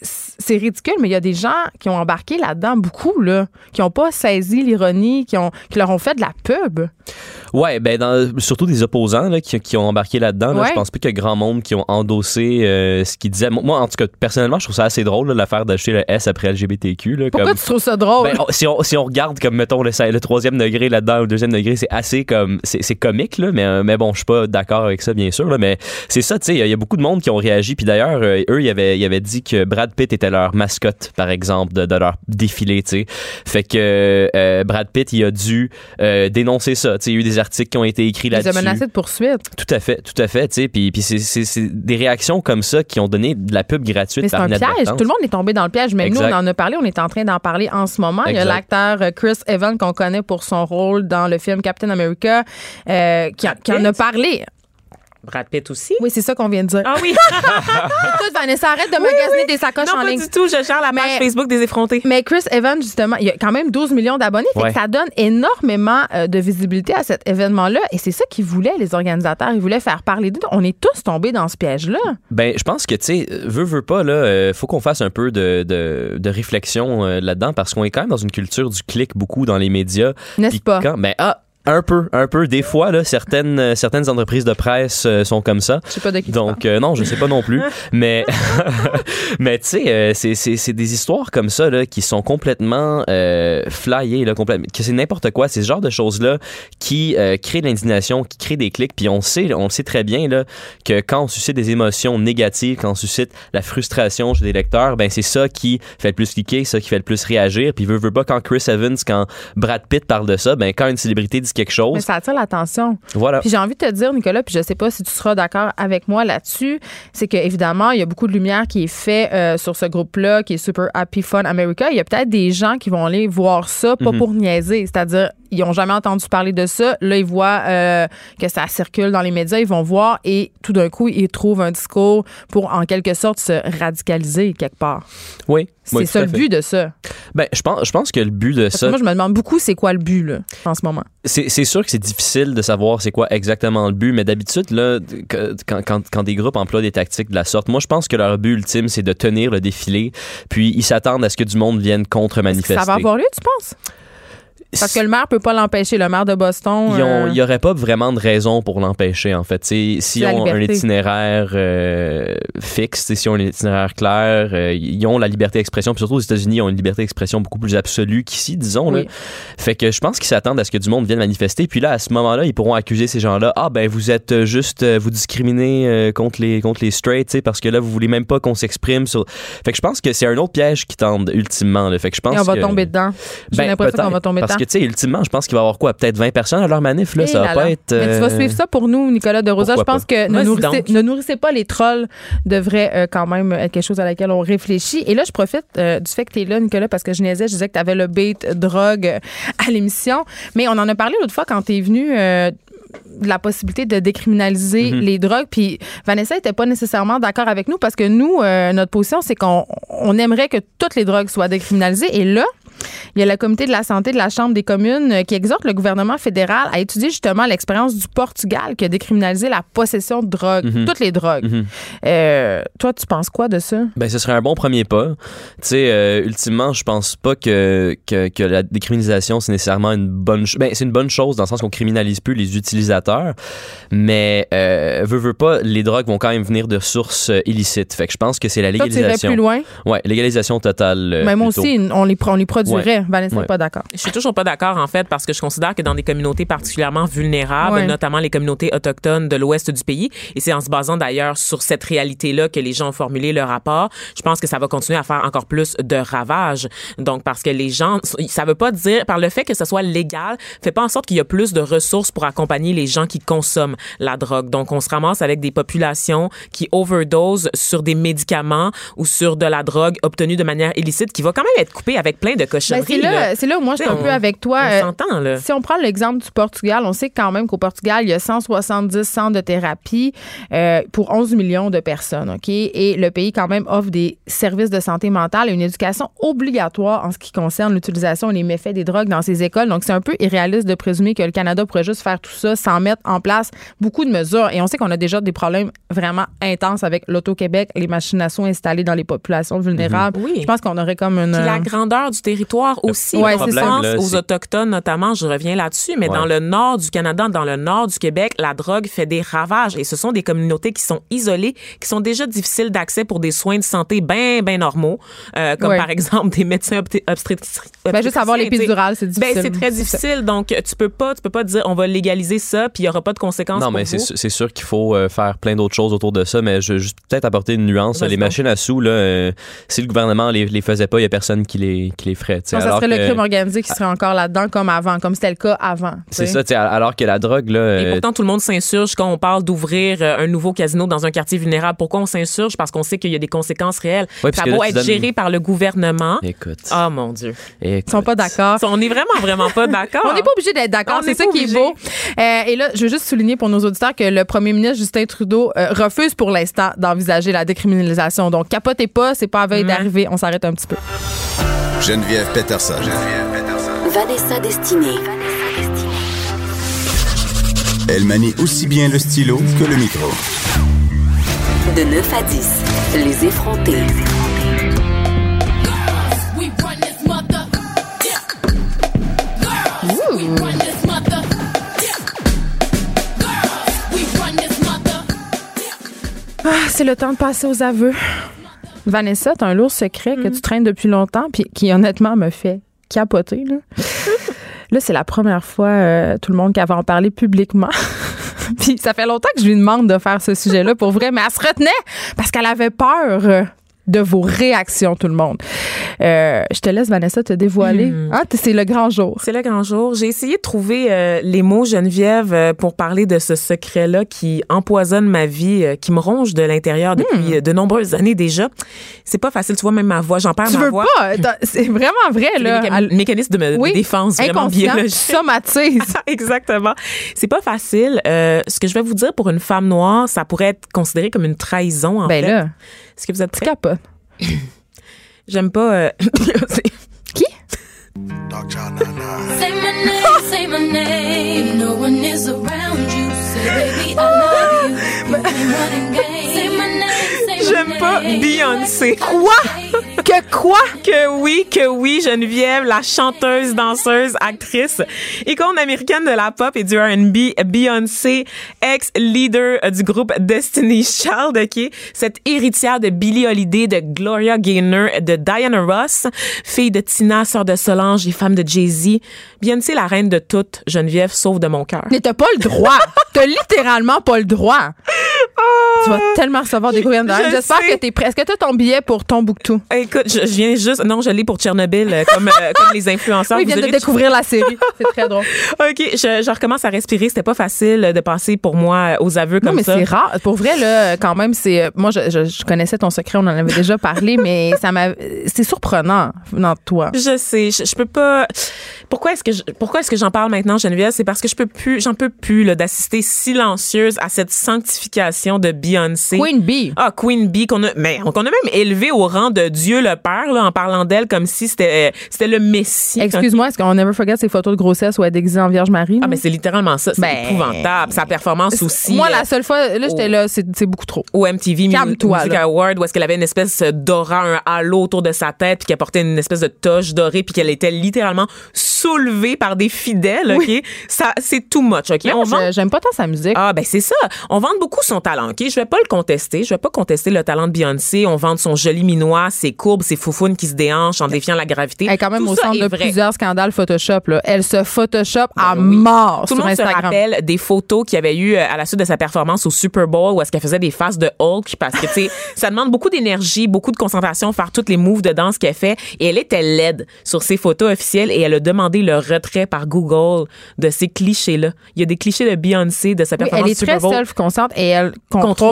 Speaker 3: ridicule, mais il y a des gens qui ont embarqué là-dedans, beaucoup, là, qui n'ont pas saisi l'ironie, qui, ont, qui leur ont fait de la pub.
Speaker 5: Ouais, ben dans- surtout des opposants là, qui, qui ont embarqué là-dedans. là.
Speaker 3: Ouais.
Speaker 5: Je pense pas qu'il y a grand monde qui ont endossé euh, ce qu'ils disaient. Moi, en tout cas, personnellement, je trouve ça assez drôle l'affaire d'ajouter le S après LGBTQ. Là,
Speaker 3: Pourquoi
Speaker 5: comme-
Speaker 3: tu trouves ça drôle?
Speaker 5: Ben, si, on, si on regarde comme mettons le, le troisième degré là-dedans le deuxième degré, c'est assez comme c'est comique là, mais euh, mais bon, je suis pas d'accord avec ça bien sûr là, mais c'est ça, tu sais, il y a- il y, a beaucoup de monde qui ont réagi puis d'ailleurs euh, eux ils avaient ils avaient dit que Brad Pitt était leur mascotte par exemple de, de leur défilé, tu sais. Fait que euh, Brad Pitt il a dû euh, dénoncer ça, tu sais, il y a eu des articles qui ont été écrit
Speaker 3: Ils ont
Speaker 5: là-dessus.
Speaker 3: menacé de poursuite.
Speaker 5: Tout à fait, tout à fait, tu sais, puis, puis c'est, des réactions comme ça qui ont donné de la pub gratuite
Speaker 3: Mais c'est
Speaker 5: par
Speaker 3: un piège. Tout le monde est tombé dans le piège. Même nous, on en a parlé. On est en train d'en parler en ce moment. Il y a l'acteur Chris Evans qu'on connaît pour son rôle dans le film Captain America euh, qui, a- qui en a parlé.
Speaker 4: Brad Pitt aussi.
Speaker 3: Oui, c'est ça qu'on vient de dire.
Speaker 4: Ah oui.
Speaker 3: Écoute, Vanessa, arrête de magasiner des sacoches
Speaker 4: non,
Speaker 3: en
Speaker 4: pas
Speaker 3: ligne.
Speaker 4: du tout. Je gère la page
Speaker 3: Mais-
Speaker 4: Facebook des effrontés.
Speaker 3: Mais Chris Evans, justement, il y a quand même 12 millions d'abonnés.
Speaker 5: Ouais.
Speaker 3: ça donne énormément euh, de visibilité à cet événement-là. Et c'est ça qu'ils voulaient, les organisateurs. Ils voulaient faire parler d'eux. On est tous tombés dans ce piège-là.
Speaker 5: Ben, je pense que, tu sais, veut, veut pas, là, euh, faut qu'on fasse un peu de, de, de réflexion euh, là-dedans parce qu'on est quand même dans une culture du clic beaucoup dans les médias.
Speaker 3: N'est-ce pas?
Speaker 5: Quand, ben, ah, un peu, un peu. Des fois, là, certaines, euh, certaines entreprises de presse euh, sont comme ça.
Speaker 3: Je sais pas de qui
Speaker 5: Donc, euh, non, je sais pas non plus. mais, mais tu sais, c'est- c'est c'est des histoires comme ça là, qui sont complètement flyées, là, complètement, que c'est n'importe quoi. C'est ce genre de choses-là qui créent l'indignation, qui créent des clics. Puis on sait, on sait très bien là, que quand on suscite des émotions négatives, quand on suscite la frustration chez des lecteurs, ben c'est ça qui fait le plus cliquer, ça qui fait le plus réagir. Puis veut, veut pas, quand Chris Evans, quand Brad Pitt parle de ça, ben quand une célébrité dit quelque chose.
Speaker 3: Mais ça attire l'attention.
Speaker 5: Voilà.
Speaker 3: Puis j'ai envie de te dire, Nicolas, puis je sais pas si tu seras d'accord avec moi là-dessus, c'est que évidemment, il y a beaucoup de lumière qui est fait euh, sur ce groupe-là, qui est Super Happy Fun America. Il y a peut-être des gens qui vont aller voir ça, pas
Speaker 5: Mhm.
Speaker 3: pour niaiser, c'est-à-dire ils ont jamais entendu parler de ça. Là, ils voient euh, que ça circule dans les médias, ils vont voir et tout d'un coup, ils trouvent un discours pour en quelque sorte se radicaliser quelque part.
Speaker 5: Oui.
Speaker 3: C'est
Speaker 5: oui,
Speaker 3: ça le but de ça.
Speaker 5: Ben, je pense, je pense que le but de
Speaker 3: Parce
Speaker 5: ça,
Speaker 3: moi, je me demande beaucoup c'est quoi le but là, en ce moment?
Speaker 5: c'est sûr que c'est difficile de savoir c'est quoi exactement le but, mais d'habitude, là, quand, quand, quand des groupes emploient des tactiques de la sorte, moi, je pense que leur but ultime, c'est de tenir le défilé, puis ils s'attendent à ce que du monde vienne contre-manifester.
Speaker 3: ça va avoir lieu, tu penses? Parce que le maire peut pas l'empêcher, le maire de Boston. Euh,
Speaker 5: Il n'y aurait pas vraiment de raison pour l'empêcher, en fait. S'ils
Speaker 3: La
Speaker 5: ont un
Speaker 3: liberté.
Speaker 5: itinéraire euh, fixe, s'ils ont un itinéraire clair, euh, ils ont la liberté d'expression. Puis surtout aux États-Unis, ils ont une liberté d'expression beaucoup plus absolue qu'ici, disons. Là. Fait que je pense qu'ils s'attendent à ce que du monde vienne manifester. Puis là, à ce moment-là, ils pourront accuser ces gens-là. Ah, ben, vous êtes euh, juste, euh, vous discriminez euh, contre les, contre les straight, t'sais, parce que là, vous voulez même pas qu'on s'exprime sur. Fait que je pense que c'est un autre piège qui tendent ultimement. Là. Fait que je pense
Speaker 3: Et on va
Speaker 5: que-
Speaker 3: tomber dedans. J'ai
Speaker 5: Ben,
Speaker 3: l'impression qu'on va tomber dedans.
Speaker 5: Que, tu sais, ultimement, je pense qu'il va y avoir quoi? Peut-être 20 personnes à leur manif, là.
Speaker 3: Eh
Speaker 5: ça va
Speaker 3: là
Speaker 5: pas
Speaker 3: là.
Speaker 5: être.
Speaker 3: Mais tu vas
Speaker 5: euh,
Speaker 3: suivre ça pour nous, Nicolas de Rosa. Je pense que ne nourrissez,
Speaker 4: donc.
Speaker 3: ne nourrissez pas les trolls devrait euh, quand même être quelque chose à laquelle on réfléchit. Et là, je profite euh, du fait que tu es là, Nicolas, parce que je niaisais, je disais que tu avais le bait drogue à l'émission. Mais on en a parlé l'autre fois quand tu es venu. De la possibilité de décriminaliser
Speaker 5: Mhm.
Speaker 3: les drogues. Puis Vanessa était pas nécessairement d'accord avec nous parce que nous, euh, notre position, c'est qu'on on aimerait que toutes les drogues soient décriminalisées. Et là, il y a le comité de la santé de la Chambre des communes euh, qui exhorte le gouvernement fédéral à étudier justement l'expérience du Portugal qui a décriminalisé la possession de drogue,
Speaker 5: Mhm.
Speaker 3: toutes les drogues.
Speaker 5: Mhm.
Speaker 3: Euh, toi, tu penses quoi de ça?
Speaker 5: Ben, ce serait un bon premier pas. Tu sais, euh, ultimement, je pense pas que, que, que la décriminalisation, c'est nécessairement une bonne chose. Ben, c'est une bonne chose dans le sens qu'on criminalise plus les utilisateurs. Mais, euh, veut, veut pas, les drogues vont quand même venir de sources euh, illicites. Fait que je pense que c'est la
Speaker 3: Toi,
Speaker 5: légalisation.
Speaker 3: plus loin?
Speaker 5: Ouais, légalisation totale. euh,
Speaker 3: Mais moi
Speaker 5: plutôt.
Speaker 3: aussi, on les, on les produirait. Vanessa n'est
Speaker 5: Ouais.
Speaker 3: pas d'accord.
Speaker 4: Je suis toujours pas d'accord, en fait, parce que je considère que dans des communautés particulièrement vulnérables,
Speaker 3: Ouais.
Speaker 4: notamment les communautés autochtones de l'ouest du pays, et c'est en se basant d'ailleurs sur cette réalité-là que les gens ont formulé leur rapport, je pense que ça va continuer à faire encore plus de ravages. Donc, parce que les gens, ça veut pas dire, par le fait que ce soit légal, fait pas en sorte qu'il y a plus de ressources pour accompagner les gens qui consomment la drogue. Donc, on se ramasse avec des populations qui overdose sur des médicaments ou sur de la drogue obtenue de manière illicite qui va quand même être coupée avec plein de
Speaker 3: Ben,
Speaker 4: cochonneries.
Speaker 3: c'est là,
Speaker 4: là.
Speaker 3: où moi je suis un peu avec toi.
Speaker 4: On
Speaker 3: Euh,
Speaker 4: s'entend, là.
Speaker 3: Si on prend l'exemple du Portugal, on sait quand même qu'au Portugal, il y a 170 centres de thérapie euh, pour 11 millions de personnes, OK? Et le pays, quand même, offre des services de santé mentale et une éducation obligatoire en ce qui concerne l'utilisation et les méfaits des drogues dans ces écoles. Donc, c'est un peu irréaliste de présumer que le Canada pourrait juste faire tout ça sans mettre en place beaucoup de mesures. Et on sait qu'on a déjà des problèmes vraiment intenses avec l'Auto-Québec, les machinations installées dans les populations vulnérables.
Speaker 4: Oui.
Speaker 3: Je pense qu'on aurait comme une...
Speaker 4: Puis la grandeur du territoire aussi.
Speaker 3: Ouais, ça.
Speaker 4: pense
Speaker 5: là,
Speaker 4: aux Autochtones notamment, je reviens là-dessus, mais
Speaker 5: Ouais.
Speaker 4: dans le nord du Canada, dans le nord du Québec, la drogue fait des ravages et ce sont des communautés qui sont isolées, qui sont déjà difficiles d'accès pour des soins de santé bien, bien normaux, euh, comme
Speaker 3: Ouais.
Speaker 4: par exemple des médecins obsté- obstétriciens.
Speaker 3: Ben, juste avoir l'épidurale, c'est difficile.
Speaker 4: Ben, c'est très difficile, donc tu peux pas, tu peux pas dire on va légaliser ça puis il y aura pas de conséquences
Speaker 5: Non,
Speaker 4: pour
Speaker 5: mais c'est
Speaker 4: vous?
Speaker 5: sûr- c'est sûr qu'il faut euh, faire plein d'autres choses autour de ça, mais je veux juste peut-être apporter une nuance. Les machines à sous, là, euh, si le gouvernement les, les faisait pas, il y a personne qui les, qui les ferait.
Speaker 3: Non, ça
Speaker 5: Alors
Speaker 3: serait le crime organisé qui serait encore là-dedans comme avant, comme c'était le cas avant.
Speaker 5: C'est ça, alors que la drogue, là.
Speaker 4: Et
Speaker 5: euh,
Speaker 4: pourtant, tout le monde s'insurge quand on parle d'ouvrir un nouveau casino dans un quartier vulnérable. Pourquoi on s'insurge? Parce qu'on sait qu'il y a des conséquences réelles.
Speaker 5: Ouais,
Speaker 4: ça va être
Speaker 5: donnes-
Speaker 4: géré par le gouvernement.
Speaker 5: Écoute.
Speaker 4: Oh mon Dieu.
Speaker 3: Ils sont pas d'accord.
Speaker 4: On est vraiment, vraiment pas d'accord.
Speaker 3: On n'est pas obligé d'être d'accord,
Speaker 4: On
Speaker 3: c'est ça qui est beau. Euh, et là, je veux juste souligner pour nos auditeurs que le premier ministre Justin Trudeau euh, refuse pour l'instant d'envisager la décriminalisation. Donc, capotez pas, c'est pas à veille d'arriver. On s'arrête un petit peu.
Speaker 2: Geneviève Peterson.
Speaker 1: Vanessa Destinée.
Speaker 2: Elle manie aussi bien le stylo que le micro.
Speaker 1: De 9 à 10, les effrontés.
Speaker 3: Ah, c'est le temps de passer aux aveux. Vanessa, t'as un lourd secret que tu traînes depuis longtemps, puis qui honnêtement me fait capoter. Là, Là, c'est la première fois, euh, tout le monde qui avait en parlé publiquement. puis ça fait longtemps que je lui demande de faire ce sujet-là pour vrai, mais elle se retenait parce qu'elle avait peur de vos réactions, tout le monde. Euh, je te laisse, Vanessa, te dévoiler. Ah, t- c'est le grand jour.
Speaker 4: C'est le grand jour. J'ai essayé de trouver euh, les mots, Geneviève, euh, pour parler de ce secret-là qui empoisonne ma vie, euh, qui me ronge de l'intérieur depuis euh, de nombreuses années déjà. C'est pas facile, tu vois, même ma voix, j'en perds
Speaker 3: Tu
Speaker 4: ma
Speaker 3: veux
Speaker 4: voix.
Speaker 3: pas? C'est vraiment vrai, là.
Speaker 4: des méca-
Speaker 3: Elle-
Speaker 4: mécanismes de,
Speaker 3: Oui,
Speaker 4: défense vraiment biologiques.
Speaker 3: somatise.
Speaker 4: Exactement. C'est pas facile. Ce que je vais vous dire pour une femme noire, ça pourrait être considéré comme une trahison, en
Speaker 3: Ben
Speaker 4: fait.
Speaker 3: là,
Speaker 4: Est-ce que vous êtes prêts?
Speaker 3: capotes.
Speaker 4: J'aime pas... euh,
Speaker 3: Qui?
Speaker 6: Say my name, say my name. No one is around you. Say, baby, I love you. You ain't running game. Say my name, say my
Speaker 4: J'aime pas Beyoncé.
Speaker 3: Quoi? Que quoi?
Speaker 4: Que oui, que oui, Geneviève, la chanteuse, danseuse, actrice, icône américaine de la pop et du R&B, Beyoncé, ex-leader du groupe Destiny's Child, OK? Cette héritière de Billie Holiday, de Gloria Gaynor, de Diana Ross, fille de Tina, sœur de Solange et femme de Jay-Z. Beyoncé, la reine de toutes, Geneviève, sauf de mon cœur.
Speaker 3: Mais t'as pas le droit. T'as littéralement pas le droit. Tu vas tellement recevoir des courriels de
Speaker 4: Je
Speaker 3: J'espère que t'es prêt. Est-ce que t'as ton billet pour Tombouctou?
Speaker 4: Écoute, je, je viens juste... Non, je l'ai pour Tchernobyl, euh, comme, euh, comme les influenceurs.
Speaker 3: Oui, ils viennent de découvrir la série. C'est très drôle.
Speaker 4: OK, je, je recommence à respirer. C'était pas facile de passer pour moi aux aveux
Speaker 3: Non,
Speaker 4: comme
Speaker 3: mais
Speaker 4: ça.
Speaker 3: c'est rare. Pour vrai, là, quand même, c'est. euh, Moi, je, je- connaissais ton secret, on en avait déjà parlé, mais ça m'a. C'est surprenant de toi.
Speaker 4: Je sais, je, peux pas. Pourquoi est-ce que je- pourquoi est-ce que j'en parle maintenant, Geneviève? C'est parce que je peux plus, j'en peux plus là, d'assister silencieuse à cette sanctification de Beyoncé.
Speaker 3: Queen Bee.
Speaker 4: Ah, Queen Bee qu'on a, mais qu'on a même élevé au rang de Dieu le Père là, en parlant d'elle comme si c'était, euh, c'était le Messie.
Speaker 3: Excuse-moi, est-ce qu'on never forget ses photos de grossesse où elle est déguisée en Vierge Marie?
Speaker 4: Ah, mais c'est littéralement ça. C'est
Speaker 3: Ben,
Speaker 4: épouvantable. Sa performance aussi.
Speaker 3: Moi, la seule fois, là, j'étais là, c'est c'est beaucoup trop.
Speaker 4: au MTV Music. Award où est-ce qu'elle avait une espèce d'aura, un halo autour de sa tête puis qu'elle portait une espèce de toche dorée puis qu'elle était littéralement soulevée par des fidèles, OK? Ça, c'est too much, OK? On vend-
Speaker 3: j'aime pas tant sa musique.
Speaker 4: ah ben c'est ça. On vend beaucoup son talent, ok? Je vais pas le contester. Je vais pas contester le talent de Beyoncé. On vend son joli minois, ses courbes, ses foufounes qui se déhanchent en défiant la gravité.
Speaker 3: Elle est quand même
Speaker 4: Tout
Speaker 3: au centre de
Speaker 4: vrai.
Speaker 3: plusieurs scandales Photoshop. Là. Elle se Photoshop à
Speaker 4: Ben oui.
Speaker 3: mort
Speaker 4: Tout le
Speaker 3: sur
Speaker 4: monde se
Speaker 3: Instagram.
Speaker 4: rappelle des photos qu'il y avait eu euh, à la suite de sa performance au Super Bowl où est-ce qu'elle faisait des faces de Hulk parce que tu sais ça demande beaucoup d'énergie, beaucoup de concentration faire toutes les moves de danse qu'elle fait et elle était laide sur ses photos officielles et elle a demandé le retrait par Google de ces clichés là. Il y a des clichés de Beyoncé de sa
Speaker 3: Oui,
Speaker 4: performance
Speaker 3: elle est
Speaker 4: Super
Speaker 3: très self-consciente et elle contrôle,
Speaker 4: contrôle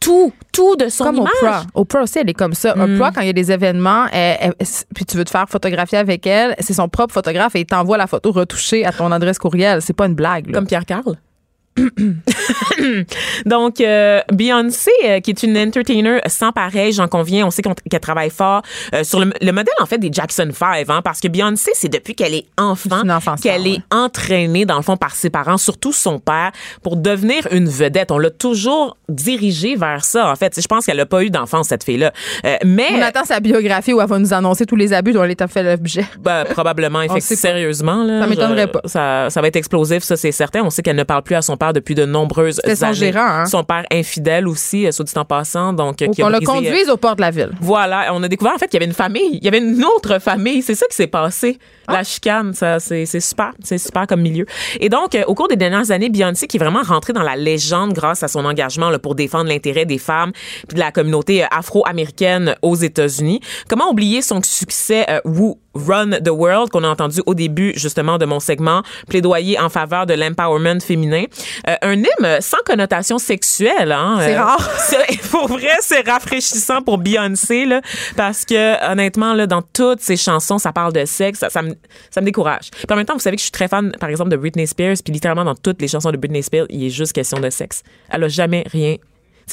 Speaker 4: tout tout de son
Speaker 3: comme
Speaker 4: image. Mm.
Speaker 3: Oprah. Oprah aussi, elle est comme ça. Oprah, quand il y a des événements, elle- elle- puis tu veux te faire photographier avec elle, c'est son propre photographe et il t'envoie la photo retouchée à ton adresse courriel. C'est pas une blague. là.
Speaker 4: Comme Pierre Carl. Donc, euh, Beyoncé, euh, qui est une entertainer sans pareil, j'en conviens, on sait qu'elle travaille fort euh, sur le, le modèle, en fait, des Jackson 5, hein, parce que Beyoncé, c'est depuis qu'elle est enfant qu'elle
Speaker 3: ouais.
Speaker 4: est entraînée, dans le fond, par ses parents, surtout son père, pour devenir une vedette. On l'a toujours dirigée vers ça, en fait. Je pense qu'elle n'a pas eu d'enfance, cette fille-là. Mais...
Speaker 3: On attend sa biographie où elle va nous annoncer tous les abus dont elle est fait l'objet.
Speaker 4: Ben, probablement, effectivement. Sérieusement, là.
Speaker 3: Ça m'étonnerait pas.
Speaker 4: Ça, ça va être explosif, ça, c'est certain. On sait qu'elle ne parle plus à son père depuis de nombreuses
Speaker 3: C'était son
Speaker 4: années.
Speaker 3: gérant, hein.
Speaker 4: Son père infidèle aussi, euh, soit dit en passant. Donc, euh, qui a
Speaker 3: qu'on le
Speaker 4: euh,
Speaker 3: conduise au port de la ville.
Speaker 4: voilà, on a découvert en fait qu'il y avait une famille, il y avait une autre famille, c'est ça qui s'est passé.
Speaker 3: Ah.
Speaker 4: La chicane, ça c'est c'est super, c'est super comme milieu. Et donc au cours des dernières années, Beyoncé qui est vraiment rentrée dans la légende grâce à son engagement là, pour défendre l'intérêt des femmes puis de la communauté afro-américaine aux États-Unis. Comment oublier son succès euh, Who Run the World qu'on a entendu au début justement de mon segment plaidoyer en faveur de l'empowerment féminin. Euh, un hymne sans connotation sexuelle hein.
Speaker 3: C'est rare.
Speaker 4: C'est- pour vrai, c'est rafraîchissant pour Beyoncé, là, parce que, honnêtement, là, dans toutes ses chansons, ça parle de sexe, ça, ça me, ça me décourage. Puis en même temps, vous savez que je suis très fan, par exemple, de Britney Spears, puis littéralement, dans toutes les chansons de Britney Spears, il est juste question de sexe. Elle a jamais rien.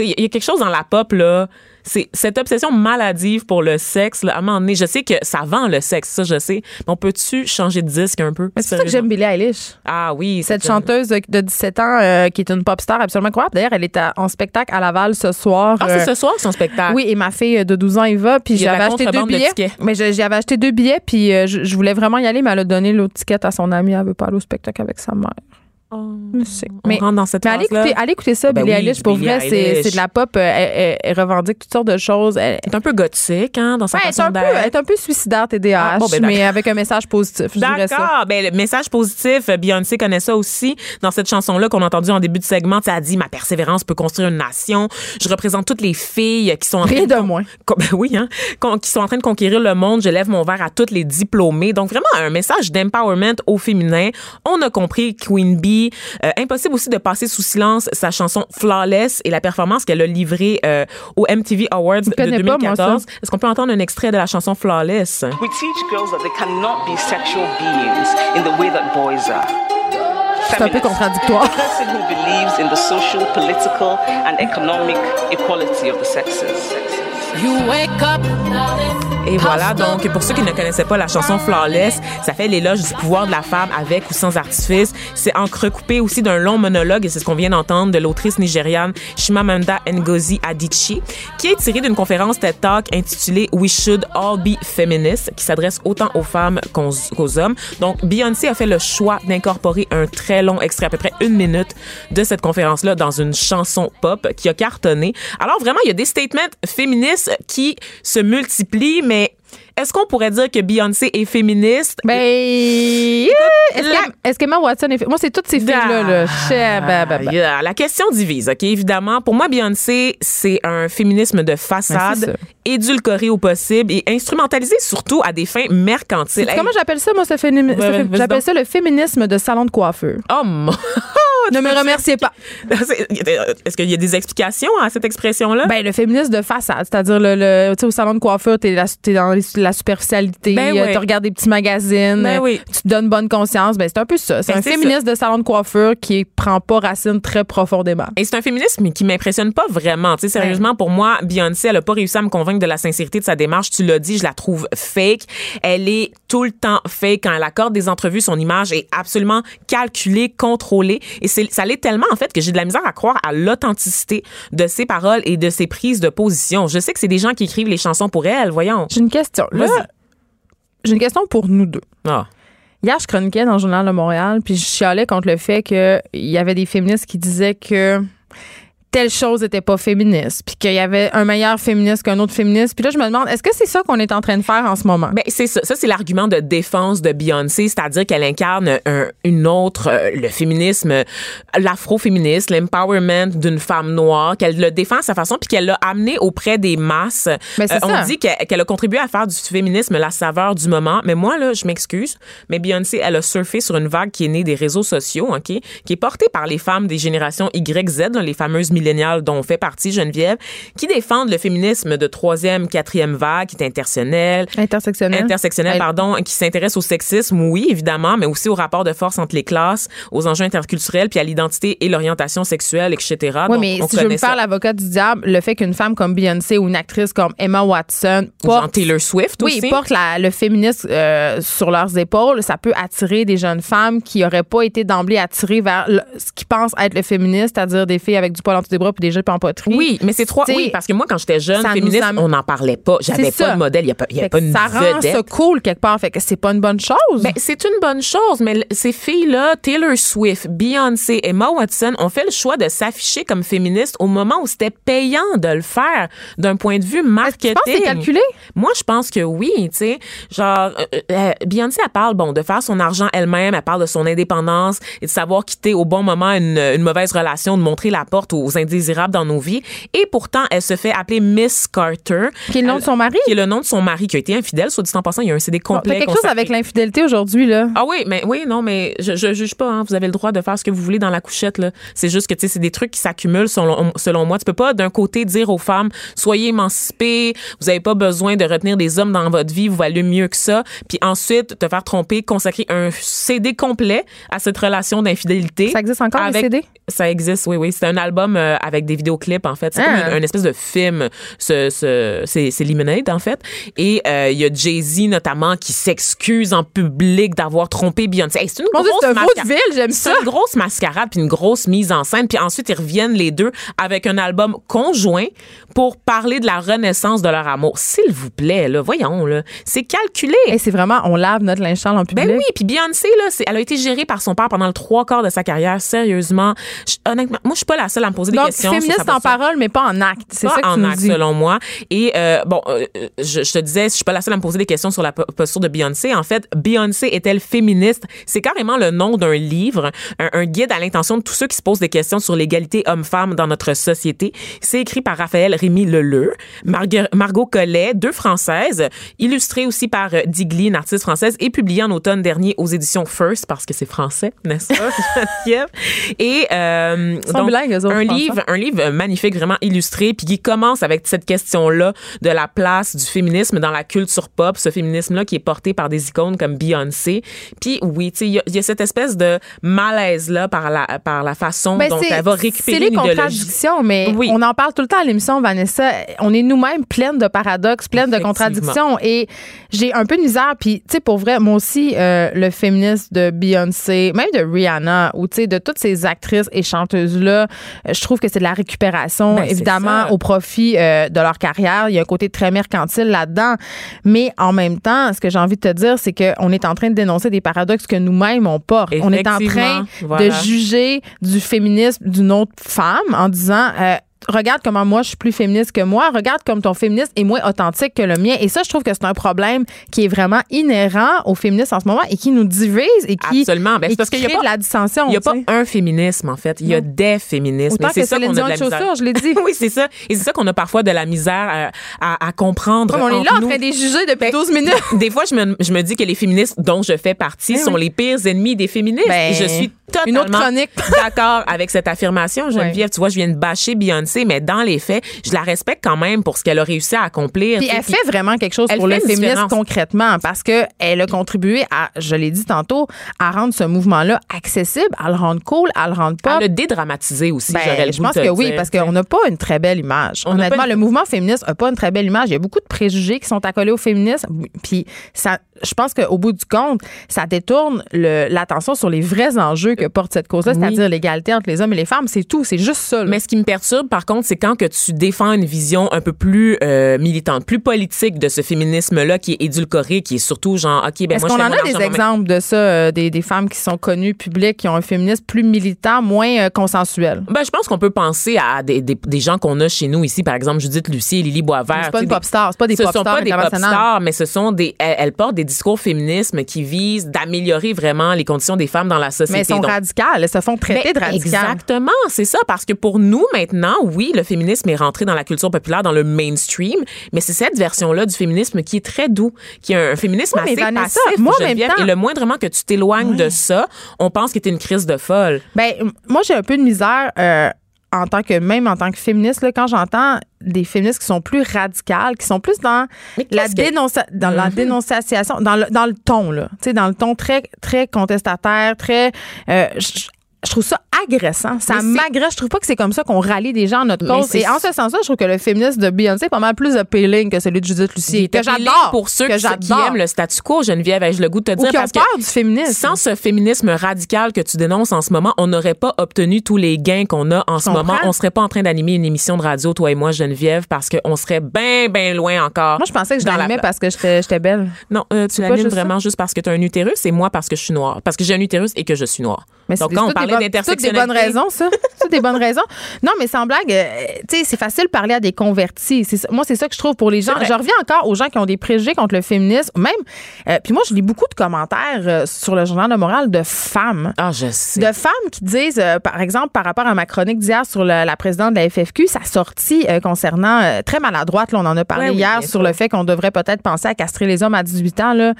Speaker 4: Il y a- il y a quelque chose dans la pop, là, c'est cette obsession maladive pour le sexe, là, à un moment donné, je sais que ça vend le sexe, ça, je sais, mais on peut-tu changer de disque un peu?
Speaker 3: C'est ça que j'aime Billie Eilish.
Speaker 4: Ah oui.
Speaker 3: Cette chanteuse de de 17 ans euh, qui est une pop star absolument incroyable. D'ailleurs, elle est à- en spectacle à Laval ce soir.
Speaker 4: Ah,
Speaker 3: euh,
Speaker 4: c'est ce soir son spectacle?
Speaker 3: Oui, et ma fille de 12 ans, puis
Speaker 4: y a de
Speaker 3: j'avais acheté deux billets. Mais j'avais acheté deux billets, puis euh, je, je voulais vraiment y aller, mais elle a donné l'autre ticket à son amie. Elle veut pas aller au spectacle avec sa mère. Je sais.
Speaker 4: On
Speaker 3: Mais,
Speaker 4: rentre dans cette
Speaker 3: mais allez,
Speaker 4: phase-là.
Speaker 3: écouter, allez écouter ça,
Speaker 4: Ben
Speaker 3: Billie
Speaker 4: oui,
Speaker 3: Eilish. Pour
Speaker 4: Billie
Speaker 3: vrai, c'est de la pop. euh, Elle, elle- elle revendique toutes sortes de choses. Elle,
Speaker 4: Elle est un peu gothique, hein, dans sa
Speaker 3: Ouais, elle est
Speaker 4: façon
Speaker 3: un peu, elle est un peu suicidaire, TDAH,
Speaker 4: Ah, bon, ben,
Speaker 3: mais avec un message positif. Ça.
Speaker 4: D'accord. Ben, le message positif, Beyoncé connaît ça aussi. Dans cette chanson-là qu'on a entendue en début de segment, elle a dit Ma persévérance peut construire une nation. Je représente toutes les filles qui sont en train
Speaker 3: Rien de
Speaker 4: con-
Speaker 3: moins.
Speaker 4: ben oui, hein, qui sont en train de conquérir le monde. Je lève mon verre à toutes les diplômés. Donc, vraiment, un message d'empowerment au féminin. On a compris Queen Bee. Euh, impossible aussi de passer sous silence sa chanson Flawless et la performance qu'elle a livrée euh, au MTV Awards de
Speaker 3: connais pas, moi,
Speaker 4: 2014.
Speaker 3: ça.
Speaker 4: Est-ce qu'on peut entendre un extrait de la chanson Flawless?
Speaker 7: We teach girls that they cannot be sexual beings in the way that boys are.
Speaker 3: C'est un peu contradictoire.
Speaker 7: A person who believes in the social, political, and economic equality of the sexes.
Speaker 6: You wake up.
Speaker 4: Et voilà, donc pour ceux qui ne connaissaient pas la chanson Flawless, ça fait l'éloge du pouvoir de la femme avec ou sans artifice. C'est entrecoupé aussi d'un long monologue, et c'est ce qu'on vient d'entendre de l'autrice nigériane Chimamanda Ngozi Adichie, qui est tiré d'une conférence TED Talk intitulée We Should All Be Feminists, qui s'adresse autant aux femmes qu'aux qu'aux hommes. Donc Beyoncé a fait le choix d'incorporer un très long extrait, à peu près une minute, de cette conférence-là dans une chanson pop qui a cartonné. Alors vraiment, il y a des statements féministes qui se multiplient, mais est-ce qu'on pourrait dire que Beyoncé est féministe?
Speaker 3: Ben, yeah! est-ce
Speaker 4: la-
Speaker 3: qu'Emma Watson est. Moi, c'est toutes ces filles-là. Là. Bah, bah, bah.
Speaker 4: Yeah, La question divise, OK? Évidemment, pour moi, Beyoncé, c'est un féminisme de
Speaker 3: Ben,
Speaker 4: façade,
Speaker 3: ça.
Speaker 4: Édulcoré au possible et instrumentalisé surtout à des fins mercantiles.
Speaker 3: Comment j'appelle ça, moi, ce ce
Speaker 4: Ouais, vas-y
Speaker 3: J'appelle ça le féminisme de salon de coiffeur.
Speaker 4: Oh mon...
Speaker 3: Ne me remerciez pas.
Speaker 4: Est-ce qu'il y a des explications à cette expression-là?
Speaker 3: Ben, le féminisme de façade, c'est-à-dire le, le- tu sais, au salon de coiffeur, t'es, la- t'es dans les- la superficialité,
Speaker 4: Ben
Speaker 3: euh,
Speaker 4: oui.
Speaker 3: tu regardes des petits magazines,
Speaker 4: Ben
Speaker 3: euh,
Speaker 4: oui.
Speaker 3: tu te donnes bonne conscience. Ben, c'est un peu ça. C'est
Speaker 4: Ben,
Speaker 3: un
Speaker 4: c'est
Speaker 3: féminisme de salon de coiffeur qui prend pas racine très profondément.
Speaker 4: Et c'est un féminisme qui m'impressionne pas vraiment. Tu sais, sérieusement, pour moi, Beyoncé, elle a pas réussi à me convaincre de la sincérité de sa démarche. Tu l'as dit, je la trouve fake. Elle est tout le temps fake. Quand elle accorde des entrevues, son image est absolument calculée, contrôlée. Et c'est, ça l'est tellement, en fait, que j'ai de la misère à croire à l'authenticité de ses paroles et de ses prises de position. Je sais que c'est des gens qui écrivent les chansons pour elle, voyons.
Speaker 3: J'ai une question. Là, j'ai une question pour nous deux.
Speaker 4: Ah.
Speaker 3: Hier, je chroniquais dans le Journal de Montréal, puis je chialais contre le fait qu'il y avait des féministes qui disaient que telle chose n'était pas féministe, puis qu'il y avait un meilleur féministe qu'un autre féministe. Puis là, je me demande, est-ce que c'est ça qu'on est en train de faire en ce moment?
Speaker 4: Ben c'est ça, ça c'est l'argument de défense de Beyoncé, c'est-à-dire qu'elle incarne un- une autre euh, le féminisme, euh, l'afroféminisme, l'empowerment d'une femme noire, qu'elle le défend à sa façon puis qu'elle l'a amené auprès des masses.
Speaker 3: Ben, c'est
Speaker 4: on
Speaker 3: ça.
Speaker 4: dit qu'elle a contribué à faire du féminisme la saveur du moment, mais moi là, je m'excuse, mais Beyoncé, elle a surfé sur une vague qui est née des réseaux sociaux, OK, qui est portée par les femmes des générations YZ, les fameuses milléniales dont on fait partie Geneviève, qui défendent le féminisme de troisième, quatrième vague, qui est intersectionnel,
Speaker 3: Intersectionnel.
Speaker 4: intersectionnel,
Speaker 3: Elle-
Speaker 4: pardon, qui s'intéresse au sexisme, oui, évidemment, mais aussi au rapport de force entre les classes, aux enjeux interculturels, puis à l'identité et l'orientation sexuelle, etc.
Speaker 3: Oui,
Speaker 4: Donc,
Speaker 3: mais
Speaker 4: on
Speaker 3: si je veux faire l'avocat du diable, le fait qu'une femme comme Beyoncé ou une actrice comme Emma Watson porte,
Speaker 4: Taylor Swift
Speaker 3: oui,
Speaker 4: aussi.
Speaker 3: porte la- le féminisme euh, sur leurs épaules, ça peut attirer des jeunes femmes qui n'auraient pas été d'emblée attirées vers le- ce qu'ils pensent être le féministe, c'est-à-dire des filles avec du poil des bras puis des jupes en poterie.
Speaker 4: Oui, mais c'est trois.
Speaker 3: T'sais,
Speaker 4: Oui, parce que moi, quand j'étais jeune,
Speaker 3: ça
Speaker 4: féministe, on n'en parlait pas. J'avais pas
Speaker 3: ça.
Speaker 4: de modèle. Il n'y a pas, y avait pas une
Speaker 3: ça rend
Speaker 4: vedette.
Speaker 3: ça cool quelque part. Fait que c'est pas une bonne chose.
Speaker 4: Ben, c'est une bonne chose, mais ces filles-là, Taylor Swift, Beyoncé, Emma Watson, ont fait le choix de s'afficher comme féministes au moment où c'était payant de le faire d'un point de vue marketing.
Speaker 3: tu penses que c'est calculé?
Speaker 4: Moi, je pense que oui, tu sais. Genre, euh, euh, Beyoncé, elle parle, bon, de faire son argent elle-même, elle parle de son indépendance et de savoir quitter au bon moment une, une mauvaise relation, de montrer la porte aux indésirables dans nos vies. Et pourtant, elle se fait appeler Miss Carter.
Speaker 3: Qui est le nom de son mari?
Speaker 4: Qui est le nom de son mari, qui a été infidèle, soit dit en passant. Il y a un CD
Speaker 3: Bon,
Speaker 4: complet.
Speaker 3: T'as quelque chose avec l'infidélité aujourd'hui, là.
Speaker 4: Ah oui, mais oui, non, mais je, je juge pas. Hein. Vous avez le droit de faire ce que vous voulez dans la couchette. Là. C'est juste que tu sais, c'est des trucs qui s'accumulent selon, selon moi. Tu peux pas d'un côté dire aux femmes soyez émancipées, vous avez pas besoin de retenir des hommes dans votre vie, vous valez mieux que ça. Puis ensuite te faire tromper, consacrer un CD complet à cette relation d'infidélité.
Speaker 3: Ça existe encore, les
Speaker 4: avec-
Speaker 3: CD?
Speaker 4: Ça existe, oui, oui. C'est un album euh, avec des vidéoclips, en fait. C'est
Speaker 3: Ah.
Speaker 4: comme une, une espèce de film. Ce, ce, c'est, c'est Lemonade, en fait. Et euh, il y a Jay-Z, notamment, qui s'excuse en public d'avoir trompé Beyoncé. Hey, c'est une grosse
Speaker 3: un
Speaker 4: c'est
Speaker 3: ça.
Speaker 4: une grosse mascarade puis une grosse mise en scène. Puis ensuite, ils reviennent les deux avec un album conjoint pour parler de la renaissance de leur amour. S'il vous plaît, là, voyons, là. C'est calculé.
Speaker 3: Et c'est vraiment, on lave notre linge en public.
Speaker 4: Ben oui, puis Beyoncé là, c'est, elle a été gérée par son père pendant le trois quarts de sa carrière. Sérieusement, honnêtement, moi je suis pas la seule à me poser des questions. sur
Speaker 3: féministe en parole, mais pas en acte. C'est ça que
Speaker 4: en
Speaker 3: tu nous
Speaker 4: acte,
Speaker 3: dis.
Speaker 4: selon moi. Et euh, bon, euh, je, je te disais, je suis pas la seule à me poser des questions sur la po- posture de Beyoncé. En fait, Beyoncé est-elle féministe? C'est carrément le nom d'un livre, un, un guide à l'intention de tous ceux qui se posent des questions sur l'égalité homme-femme dans notre société. C'est écrit par Raphaël Rémy Leleu, Margot Collet, deux françaises, illustré aussi par euh, Digli, une artiste française, et publié en automne dernier aux éditions First parce que c'est français, n'est-ce pas? Et euh,
Speaker 3: autres,
Speaker 4: un
Speaker 3: pense,
Speaker 4: livre un livre magnifique, vraiment illustré, puis qui commence avec cette question-là de la place du féminisme dans la culture pop, ce féminisme-là qui est porté par des icônes comme Beyoncé. Puis oui, tu sais, il y, a- il y a cette espèce de malaise-là par la, par la façon
Speaker 3: Ben,
Speaker 4: dont elle va récupérer
Speaker 3: les
Speaker 4: une
Speaker 3: contradictions, mais
Speaker 4: Oui.
Speaker 3: on en parle tout le temps à l'émission, Vanessa. On est nous-mêmes pleines de paradoxes, pleines de contradictions. Et j'ai un peu de misère. Puis, tu sais, pour vrai, moi aussi, euh, le féminisme de Beyoncé, même de Rihanna, ou tu sais, de toutes ces actrices et chanteuses-là, euh, je trouve que c'est de la récupération,
Speaker 4: Ben,
Speaker 3: évidemment, au profit euh, de leur carrière. Il y a un côté très mercantile là-dedans. Mais en même temps, ce que j'ai envie de te dire, c'est qu'on est en train de dénoncer des paradoxes que nous-mêmes, on porte. On est en train de juger du féminisme d'une autre femme en disant euh, regarde comment moi je suis plus féministe que moi, regarde comme ton féminisme est moins authentique que le mien. Et ça, je trouve que c'est un problème qui est vraiment inhérent aux féministes en ce moment et qui nous divise et qui,
Speaker 4: Absolument. Ben,
Speaker 3: et
Speaker 4: c'est parce
Speaker 3: qui
Speaker 4: qu'il y a
Speaker 3: crée
Speaker 4: pas-
Speaker 3: de la dissension.
Speaker 4: Il n'y a pas un féminisme, en fait. Il y a
Speaker 3: Non.
Speaker 4: des féminismes.
Speaker 3: Autant
Speaker 4: c'est ça qu'on a de la misère.
Speaker 3: je l'ai dit.
Speaker 4: oui, c'est ça. Et c'est ça qu'on a parfois de la misère euh, à, à comprendre.
Speaker 3: Comme on est là en
Speaker 4: nous.
Speaker 3: train de juger depuis
Speaker 4: Ben,
Speaker 3: 12 minutes.
Speaker 4: Des fois, je me, je me dis que les féministes dont je fais partie
Speaker 3: Ben
Speaker 4: sont
Speaker 3: oui.
Speaker 4: les pires ennemis des féministes.
Speaker 3: Ben,
Speaker 4: Et je suis
Speaker 3: une autre chronique.
Speaker 4: d'accord avec cette affirmation, Geneviève. Tu vois, je viens de bâcher Beyoncé, mais dans les faits, je la respecte quand même pour ce qu'elle a réussi à accomplir.
Speaker 3: Puis elle fait vraiment quelque chose pour le féminisme
Speaker 4: différence.
Speaker 3: concrètement parce que elle a contribué à, je l'ai dit tantôt, à rendre ce mouvement-là accessible, à le rendre cool, à le rendre pop.
Speaker 4: Elle a dédramatisé aussi,
Speaker 3: Ben,
Speaker 4: le
Speaker 3: je pense que oui,
Speaker 4: dire,
Speaker 3: parce qu'on n'a pas une très belle image.
Speaker 4: On
Speaker 3: Honnêtement,
Speaker 4: pas une-
Speaker 3: le mouvement féministe n'a pas une très belle image. Il y a beaucoup de préjugés qui sont accolés au féminisme. Puis ça, je pense qu'au bout du compte, ça détourne le- l'attention sur les vrais enjeux que porte cette cause-là,
Speaker 4: Oui.
Speaker 3: c'est-à-dire l'égalité entre les hommes et les femmes. C'est tout. C'est juste ça. là.
Speaker 4: Mais ce qui me perturbe, par contre, c'est quand que tu défends une vision un peu plus euh, militante, plus politique de ce féminisme-là qui est édulcoré, qui est surtout genre, OK, ben
Speaker 3: Est-ce qu'on en a des exemples de ça, euh, des, des femmes qui sont connues, publiques, qui ont un féminisme plus militant, moins euh, consensuel?
Speaker 4: Ben, je pense qu'on peut penser à des, des, des gens qu'on a chez nous ici, par exemple Judith Lucie Lily Boisvert.
Speaker 3: C'est pas une pop star, c'est pas des
Speaker 4: ce
Speaker 3: pop
Speaker 4: sont pas des pop stars, mais ce sont des. Elles, elles portent des discours féminisme qui visent d'améliorer vraiment les conditions des femmes dans la société.
Speaker 3: Mais sont radicales. Elles se font traiter
Speaker 4: ben,
Speaker 3: de radicales.
Speaker 4: Exactement, c'est ça. Parce que pour nous, maintenant, oui, le féminisme est rentré dans la culture populaire, dans le mainstream, mais c'est cette version-là du féminisme qui est très doux, qui est un féminisme
Speaker 3: Oui, mais
Speaker 4: assez
Speaker 3: Vanessa,
Speaker 4: passif,
Speaker 3: moi, même temps-
Speaker 4: Et le moindrement que tu t'éloignes de ça, on pense que t'es une crise de folle.
Speaker 3: Ben, moi, j'ai un peu de misère euh, en tant que, même en tant que féministe, là, quand j'entends des féministes qui sont plus radicales, qui sont plus dans la,
Speaker 4: que-
Speaker 3: dans la
Speaker 4: Mhm.
Speaker 3: dénonciation, dans le, dans le ton, là. Tu sais, dans le ton très, très contestataire, très. euh, je- trouve ça agressant. Ça m'agresse. Je trouve pas que c'est comme ça qu'on rallie des gens à notre cause. Et en ce sens-là, je trouve que le féminisme de Beyoncé est pas mal plus appealing que celui de Judith Lucie. Que j'adore.
Speaker 4: pour ceux
Speaker 3: que
Speaker 4: qui, qui aiment le statu quo, Geneviève, ai-je le goût de te
Speaker 3: Ou
Speaker 4: dire
Speaker 3: qui ont
Speaker 4: parce que
Speaker 3: du féminisme.
Speaker 4: sans ce féminisme radical que tu dénonces en ce moment, on n'aurait pas obtenu tous les gains qu'on a en ce moment. On serait pas en train d'animer une émission de radio, toi et moi, Geneviève, parce qu'on serait bien, bien loin encore.
Speaker 3: Moi, je pensais que je l'animais parce que j'étais belle.
Speaker 4: Non, euh, tu l'animes
Speaker 3: ça?
Speaker 4: vraiment juste parce que tu as un utérus et moi parce que je suis noire. Parce que j'ai un utérus et que je suis noire.
Speaker 3: Mais
Speaker 4: Donc, quand on parlait
Speaker 3: bonnes- toutes des
Speaker 4: d'intersectionnalité.
Speaker 3: bonnes raisons, ça. C'est des bonnes raisons. Non, mais sans blague, euh, tu sais, c'est facile de parler à des convertis. C'est moi, c'est ça que je trouve pour les gens.
Speaker 4: C'est.
Speaker 3: Je reviens encore aux gens qui ont des préjugés contre le féminisme. Même, euh, puis moi, je lis beaucoup de commentaires euh, sur le journal de morale de femmes.
Speaker 4: Ah, je sais.
Speaker 3: De femmes qui disent, euh, par exemple, par rapport à ma chronique d'hier sur le- la présidente de la FFQ, sa sortie concernant, très maladroite, là, on en a parlé
Speaker 4: Ouais,
Speaker 3: hier, sur le fait qu'on devrait peut-être penser à castrer les hommes à 18 ans. Là.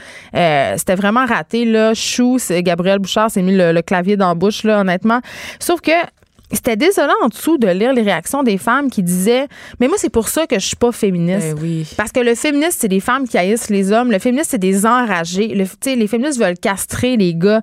Speaker 3: C'était vraiment raté. Là. Chou, c'est- Gabriel Bouchard s'est mis le, le clavier dans la bouche, là, honnêtement. Sauf que c'était désolant en dessous de lire les réactions des femmes qui disaient Mais moi, c'est pour ça que je suis pas féministe.
Speaker 4: Ben oui.
Speaker 3: Parce que le féministe, c'est des femmes qui haïssent les hommes. Le féministe, c'est des enragés. Le, les féministes veulent castrer les gars.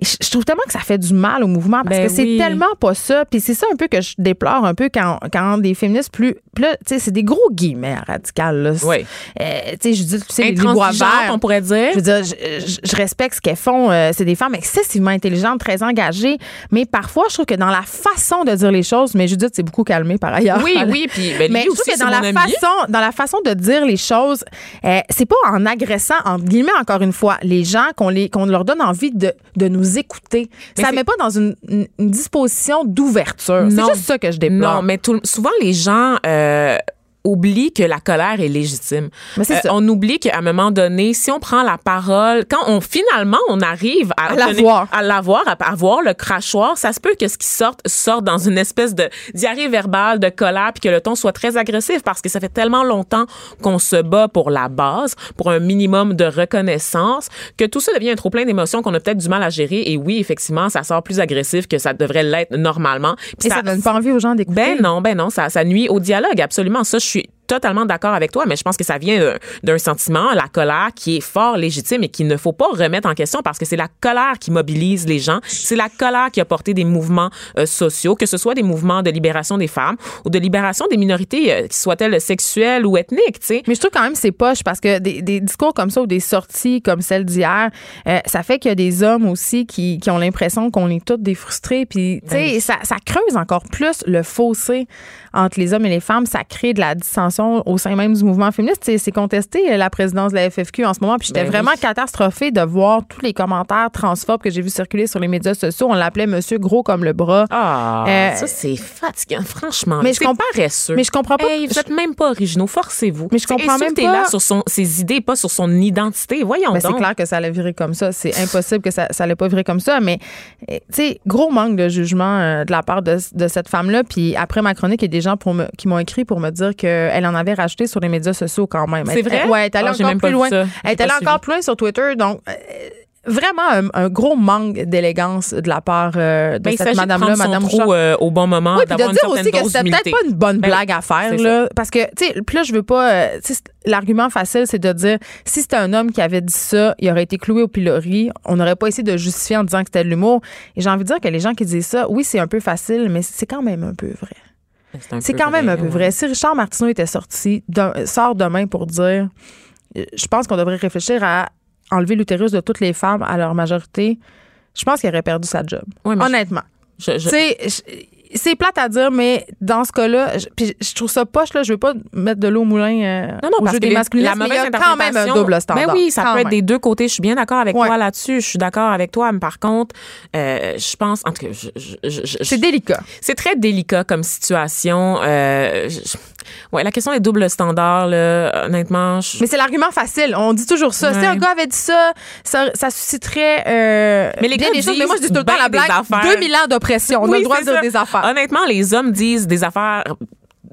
Speaker 3: Je trouve tellement que ça fait du mal au mouvement parce
Speaker 4: Ben
Speaker 3: que c'est
Speaker 4: oui.
Speaker 3: tellement pas ça. Puis c'est ça un peu que je déplore un peu quand, quand des féministes plus. Là, tu sais, c'est des gros guillemets radicales. Là.
Speaker 4: Oui.
Speaker 3: Euh, tu sais, je dis, tu sais, les bois verts.
Speaker 4: on pourrait dire.
Speaker 3: Je veux dire, je, je- je respecte ce qu'elles font. Euh, c'est des femmes excessivement intelligentes, très engagées. Mais parfois, je trouve que dans la façon de dire les choses, mais Judith, c'est beaucoup calmé par ailleurs.
Speaker 4: Oui, oui, puis ben,
Speaker 3: Mais je
Speaker 4: aussi,
Speaker 3: trouve que dans la
Speaker 4: ami.
Speaker 3: façon, dans la façon de dire les choses, euh, c'est pas en agressant, entre guillemets, encore une fois, les gens qu'on qu'on leur donne envie de, de nous écouter.
Speaker 4: Mais
Speaker 3: ça
Speaker 4: c'est-
Speaker 3: met pas dans une, disposition d'ouverture. C'est juste ça que je déplore.
Speaker 4: Non, mais tout- souvent les gens euh, oublient que la colère est légitime.
Speaker 3: Mais c'est
Speaker 4: Euh,
Speaker 3: ça.
Speaker 4: on oublie qu'à un moment donné, si on prend la parole, quand on finalement on arrive à,
Speaker 3: À l'avoir.
Speaker 4: à l'avoir, à avoir le crachoir, ça se peut que ce qui sorte sorte dans une espèce de diarrhée verbale, de colère, puis que le ton soit très agressif parce que ça fait tellement longtemps qu'on se bat pour la base, pour un minimum de reconnaissance, que tout ça devient un trop plein d'émotions qu'on a peut-être du mal à gérer. Et oui, effectivement, ça sort plus agressif que ça devrait l'être normalement.
Speaker 3: Et ça, donne pas envie aux gens d'écouter.
Speaker 4: ben non, ben non, ça, ça nuit au dialogue, absolument. Ça, je totalement d'accord avec toi, mais je pense que ça vient d'un- d'un sentiment, la colère, qui est fort légitime et qu'il ne faut pas remettre en question parce que c'est la colère qui mobilise les gens. C'est la colère qui a porté des mouvements euh, sociaux, que ce soit des mouvements de libération des femmes ou de libération des minorités, euh, soient-elles sexuelles ou ethniques, tu sais.
Speaker 3: Mais je trouve quand même c'est poche parce que des, des discours comme ça ou des sorties comme celle d'hier, euh, ça fait qu'il y a des hommes aussi qui, qui ont l'impression qu'on est tous des frustrés. Puis, tu sais, ça, ça creuse encore plus le fossé entre les hommes et les femmes. Ça crée de la au sein même du mouvement féministe. C'est contesté euh, la présidence de la FFQ en ce moment. Puis j'étais
Speaker 4: Ben
Speaker 3: vraiment
Speaker 4: oui.
Speaker 3: catastrophée de voir tous les commentaires transphobes que j'ai vu circuler sur les médias sociaux. On l'appelait Monsieur Gros comme le bras.
Speaker 4: Ah,
Speaker 3: Euh,
Speaker 4: ça, c'est fatigant, franchement.
Speaker 3: mais je comprends-
Speaker 4: paresseux.
Speaker 3: mais je comprends pas-
Speaker 4: Hey, vous êtes même pas originaux, forcez-vous.
Speaker 3: Mais je comprends même
Speaker 4: là
Speaker 3: pas-
Speaker 4: sur son, ses idées, pas sur son identité. Voyons
Speaker 3: Ben, c'est clair que ça allait virer comme ça. C'est impossible que ça, ça allait pas virer comme ça. Mais, euh, tu sais, gros manque de jugement euh, de la part de, de cette femme-là. Puis après ma chronique, il y a des gens pour me, qui m'ont écrit pour me dire qu'elle en avait racheté sur les médias sociaux quand même.
Speaker 4: C'est
Speaker 3: Elle-
Speaker 4: vrai?
Speaker 3: elle- ouais, elle est allée
Speaker 4: Ah, j'ai
Speaker 3: encore plus loin. Elle est allée encore plus loin sur Twitter. Donc, euh, vraiment un, un gros manque d'élégance de la part euh, de
Speaker 4: Ben,
Speaker 3: cette madame-là, madame Bouchard.
Speaker 4: euh, au bon moment,
Speaker 3: Oui, puis de dire aussi que c'était peut-être pas une bonne
Speaker 4: Ben
Speaker 3: blague à faire, là. Parce que, tu sais, là, je veux pas. euh, l'argument facile, c'est de dire si c'était un homme qui avait dit ça, il aurait été cloué au pilori. On n'aurait pas essayé de justifier en disant que c'était de l'humour. Et j'ai envie de dire que les gens qui disent ça, oui, c'est un peu facile, mais c'est quand même un peu vrai. C'est quand même un peu vrai. Si Richard Martineau était sorti, d'un- sort demain pour dire euh, je pense qu'on devrait réfléchir à enlever l'utérus de toutes les femmes à leur majorité, je pense qu'il aurait perdu sa job.
Speaker 4: Je-
Speaker 3: Honnêtement.
Speaker 4: Je- je-
Speaker 3: c'est plate à dire, mais dans ce cas-là, je, puis je trouve ça poche, là. Je veux pas mettre de l'eau au moulin euh,
Speaker 4: Non, non,
Speaker 3: au
Speaker 4: parce
Speaker 3: jeu
Speaker 4: que
Speaker 3: des
Speaker 4: les-
Speaker 3: masculinistes,
Speaker 4: la
Speaker 3: mais il y
Speaker 4: mauvaise
Speaker 3: a quand même un double standard.
Speaker 4: Ben oui, ça peut être des deux côtés. Je suis bien d'accord avec
Speaker 3: Ouais.
Speaker 4: toi là-dessus. Je suis d'accord avec toi. Mais par contre, euh, je pense, en tout cas,
Speaker 3: C'est délicat.
Speaker 4: c'est très délicat comme situation. Euh, je- ouais, la question des doubles standards, là, honnêtement, je-
Speaker 3: Mais c'est l'argument facile. On dit toujours ça.
Speaker 4: Ouais.
Speaker 3: Si un gars avait dit ça, ça, ça susciterait euh,
Speaker 4: Mais les gars
Speaker 3: des choses. Mais moi, je dis tout le temps la blague.
Speaker 4: affaires.
Speaker 3: 2000 ans d'oppression. On a le droit de dire
Speaker 4: ça.
Speaker 3: des affaires.
Speaker 4: Honnêtement, les hommes disent des affaires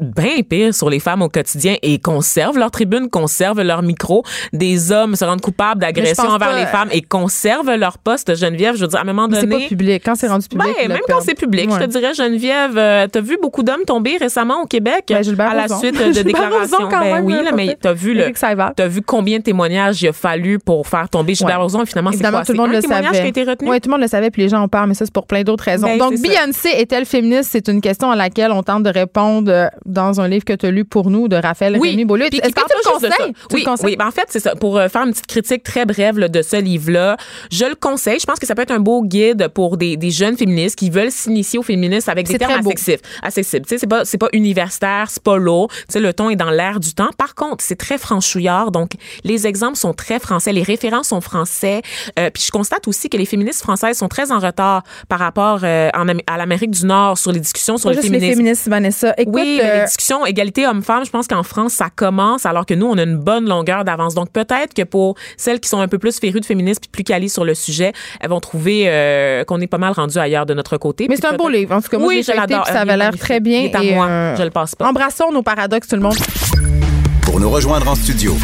Speaker 4: bien pires sur les femmes au quotidien et conservent leur tribune, conservent leur micro. Des hommes se rendent coupables d'agression
Speaker 3: Mais je pense
Speaker 4: envers
Speaker 3: pas-
Speaker 4: les femmes et conservent leur poste. Geneviève, je veux dire, à un moment
Speaker 3: Mais c'est
Speaker 4: donné...
Speaker 3: pas public. Quand c'est rendu public,
Speaker 4: Ben, même quand c'est public, je te dirais, Geneviève, euh, t'as vu beaucoup d'hommes tomber récemment au Québec
Speaker 3: Ben,
Speaker 4: à la suite de déclarations.
Speaker 3: Quand
Speaker 4: ben
Speaker 3: même,
Speaker 4: oui,
Speaker 3: là,
Speaker 4: mais t'as vu le, t'as vu combien de témoignages il a fallu pour faire tomber Gilbert
Speaker 3: Ouais.
Speaker 4: Rozon. Finalement, c'est quoi?
Speaker 3: tout le monde
Speaker 4: un
Speaker 3: le
Speaker 4: témoignage
Speaker 3: savait.
Speaker 4: qui a été retenu?
Speaker 3: Oui, tout le monde le savait, puis les gens en parlent, mais ça, c'est pour plein d'autres raisons.
Speaker 4: Ben,
Speaker 3: Donc. Beyoncé est-elle féministe? C'est une question à laquelle on tente de répondre euh, dans un livre que tu as lu pour nous de Raphaël Rémy Beaulieu. Est-ce que tu le conseilles? Tu
Speaker 4: Oui,
Speaker 3: le conseilles?
Speaker 4: oui. Ben, en fait, c'est ça. Pour euh, faire une petite critique très brève là, de ce livre-là, je le conseille. Je pense que ça peut être un beau guide pour des, des jeunes féministes qui veulent s'initier au féminisme avec des termes accessibles. accessibles. C'est pas, c'est pas universitaire, c'est pas lourd. Tu sais, le ton est dans l'air du temps. Par contre, c'est très franchouillard. Donc, les exemples sont très français. Les références sont français. Euh, puis je constate aussi que les féministes françaises sont très en retard par rapport euh, en à l'Amérique du Nord sur les discussions sur
Speaker 3: Pas
Speaker 4: le
Speaker 3: juste les
Speaker 4: féminisme.
Speaker 3: féministes, Vanessa. Écoute,
Speaker 4: Oui,
Speaker 3: euh,
Speaker 4: les discussions égalité homme-femme, je pense qu'en France, ça commence, alors que nous, on a une bonne longueur d'avance. Donc, peut-être que pour celles qui sont un peu plus férues de féminisme puis plus calées sur le sujet, elles vont trouver euh, qu'on est pas mal rendu ailleurs de notre côté.
Speaker 3: mais c'est un beau livre. En tout cas, moi,
Speaker 4: Oui,
Speaker 3: je
Speaker 4: l'adore.
Speaker 3: ça avait l'air très bien.
Speaker 4: Il est à
Speaker 3: et,
Speaker 4: moi.
Speaker 3: euh,
Speaker 4: Je le passe pas.
Speaker 3: Embrassons nos paradoxes, tout le monde.
Speaker 2: Pour nous rejoindre en studio,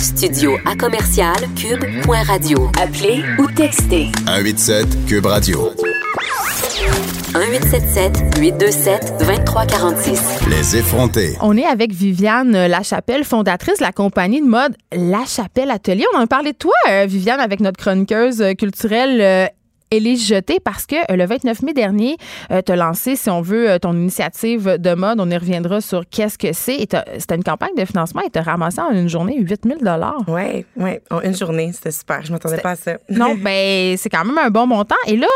Speaker 1: Studio à commercial cube.radio. Appelez ou textez.
Speaker 2: 187 Cube Radio.
Speaker 1: 1877 827 2346.
Speaker 2: Les effrontés.
Speaker 3: On est avec Viviane euh, Lachapelle, fondatrice de la compagnie de mode La Chapelle Atelier. On en a parlé de toi, euh, Viviane, avec notre chroniqueuse euh, culturelle euh, Élise Jeté, parce que euh, le 29 mai dernier, tu as lancé, si on veut, euh, ton initiative de mode. On y reviendra sur qu'est-ce que c'est. C'était une campagne de financement et tu as ramassé en une journée 8000
Speaker 8: Ouais, ouais. En une journée, c'était super. Je m'attendais pas à ça.
Speaker 3: Non, ben c'est quand même un bon montant. Et là,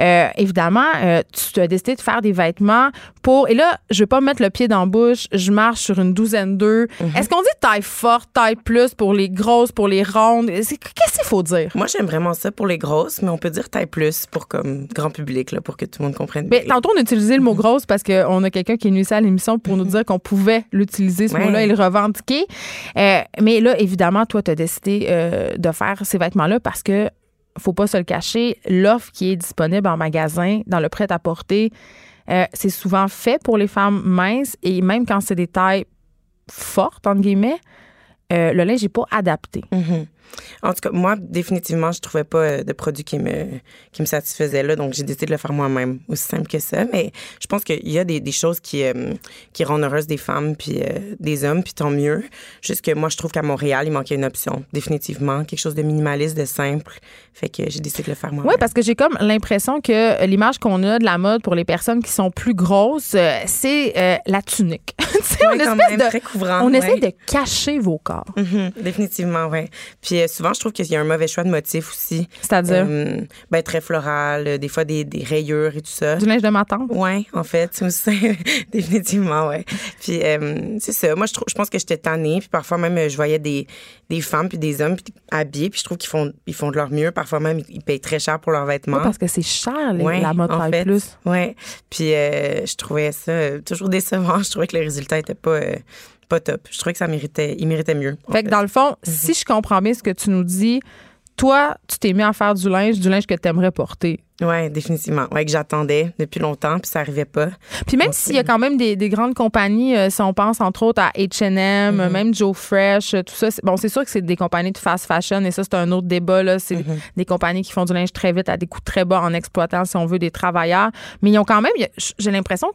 Speaker 3: euh, évidemment, euh, tu as décidé de faire des vêtements pour. Et là, je veux pas me mettre le pied dans la bouche. Je marche sur une douzaine d'œufs.
Speaker 8: Mhm.
Speaker 3: Est-ce qu'on dit taille forte, taille plus pour les grosses, pour les rondes? Qu'est-ce qu'il faut dire?
Speaker 8: Moi, j'aime vraiment ça pour les grosses, mais on peut dire taille plus pour comme grand public, là, pour que tout le monde comprenne.
Speaker 3: Mais tantôt, on a utilisé le mot grosse parce qu'on a quelqu'un qui est venu ici à l'émission pour nous dire qu'on pouvait l'utiliser, ce
Speaker 8: Ouais.
Speaker 3: mot-là, et le revendiquer. Euh, mais là, évidemment, toi, tu as décidé euh, de faire ces vêtements-là parce que, faut pas se le cacher, l'offre qui est disponible en magasin, dans le prêt-à-porter, euh, c'est souvent fait pour les femmes minces et même quand c'est des tailles fortes, entre guillemets, euh, le linge n'est pas adapté.
Speaker 8: Mhm. En tout cas, moi, définitivement, je trouvais pas euh, de produit qui me, qui me satisfaisait là, donc j'ai décidé de le faire moi-même, aussi simple que ça. Mais je pense qu'il y a des, des choses qui, euh, qui rendent heureuses des femmes puis euh, des hommes, puis tant mieux. Juste que moi, je trouve qu'à Montréal, il manquait une option, définitivement, quelque chose de minimaliste, de simple. Fait que j'ai décidé de le faire moi-même.
Speaker 3: Oui, parce que j'ai comme l'impression que l'image qu'on a de la mode pour les personnes qui sont plus grosses, c'est euh, la tunique. Tu sais,
Speaker 8: Ouais,
Speaker 3: on
Speaker 8: quand
Speaker 3: espèce
Speaker 8: même,
Speaker 3: de-
Speaker 8: très couvrant,
Speaker 3: on
Speaker 8: ouais.
Speaker 3: essaie de cacher vos corps.
Speaker 8: Mhm, définitivement, oui. Puis euh, souvent, je trouve qu'il y a un mauvais choix de motifs aussi.
Speaker 3: C'est-à-dire?
Speaker 8: Euh, ben, très floral, euh, des fois des, des rayures et tout ça.
Speaker 3: du linge de ma tante?
Speaker 8: Ouais, en fait, aussi, définitivement, ouais. Puis c'est ça. Moi, je trouve, je pense que j'étais tannée. Puis parfois même, je voyais des, des femmes puis des hommes puis habillés. Puis je trouve qu'ils font, ils font de leur mieux. Parfois même, ils payent très cher pour leurs vêtements.
Speaker 3: Ouais, parce que c'est cher, les-
Speaker 8: Ouais,
Speaker 3: la mode
Speaker 8: en fait.
Speaker 3: plus.
Speaker 8: Ouais. Puis je trouvais ça toujours décevant. Je trouvais que le résultat était pas pas top. Je trouvais que ça méritait, il méritait mieux.
Speaker 3: Fait que dans le fond, si je comprends bien ce que tu nous dis, toi, tu t'es mis à faire du linge, du linge que tu aimerais porter.
Speaker 8: Ouais, définitivement. Ouais, que j'attendais depuis longtemps, puis ça arrivait pas.
Speaker 3: Puis même s'il y a quand même des, des grandes compagnies, euh, si on pense entre autres à H&M,
Speaker 8: Mm-hmm.
Speaker 3: même Joe Fresh, euh, tout ça, bon, c'est sûr que c'est des compagnies de fast fashion et ça, c'est un autre débat. Là. C'est
Speaker 8: Mm-hmm.
Speaker 3: des compagnies qui font du linge très vite à des coûts très bas en exploitant, si on veut, des travailleurs. Mais ils ont quand même, j'ai l'impression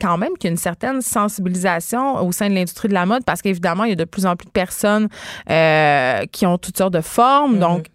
Speaker 3: quand même qu'il y a une certaine sensibilisation au sein de l'industrie de la mode parce qu'évidemment, il y a de plus en plus de personnes euh, qui ont toutes sortes de formes. Donc,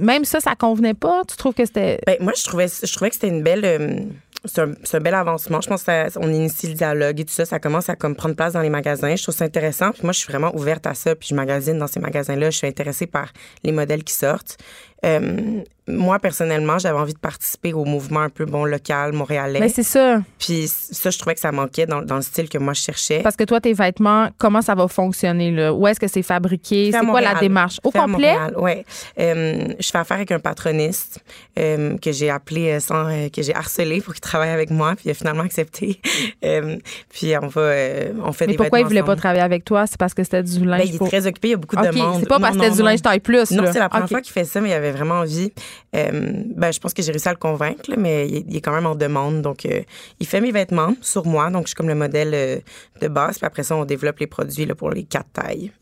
Speaker 3: même ça, ça convenait pas? Tu trouves que c'était.
Speaker 8: Ben, moi, je trouvais, je trouvais que c'était une belle. euh, c'est un, c'est un bel avancement. Je pense qu'on initie le dialogue et tout ça. Ça commence à comme prendre place dans les magasins. Je trouve ça intéressant. Puis moi, je suis vraiment ouverte à ça. Puis je magasine dans ces magasins-là. Je suis intéressée par les modèles qui sortent. Euh, moi, personnellement, j'avais envie de participer au mouvement un peu bon local, montréalais.
Speaker 3: Mais c'est ça.
Speaker 8: Puis ça, je trouvais que ça manquait dans, dans le style que moi, je cherchais.
Speaker 3: Parce que toi, tes vêtements, comment ça va fonctionner? Là? Où est-ce que c'est fabriqué? C'est quoi la démarche? Au
Speaker 8: Fait
Speaker 3: complet?
Speaker 8: Ouais. Euh, je fais affaire avec un patroniste euh, que j'ai appelé sans que j'ai harcelé pour qu'il travaille avec moi, puis il a finalement accepté. Puis on va on fait
Speaker 3: Mais
Speaker 8: des
Speaker 3: pourquoi il voulait pas travailler avec toi? C'est parce que c'était du linge.
Speaker 8: Ben, il est
Speaker 3: pour-
Speaker 8: très occupé, il y a beaucoup de
Speaker 3: OK,
Speaker 8: demandes.
Speaker 3: c'est pas parce que c'était du linge taille plus.
Speaker 8: Non, c'est la première fois qu'il fait ça, mais il avait vraiment envie. Euh, ben, je pense que j'ai réussi à le convaincre, mais il est, quand même en demande. Donc, euh, il fait mes vêtements sur moi. Donc, je suis comme le modèle euh, de base. Puis après ça, on développe les produits là, pour les quatre tailles.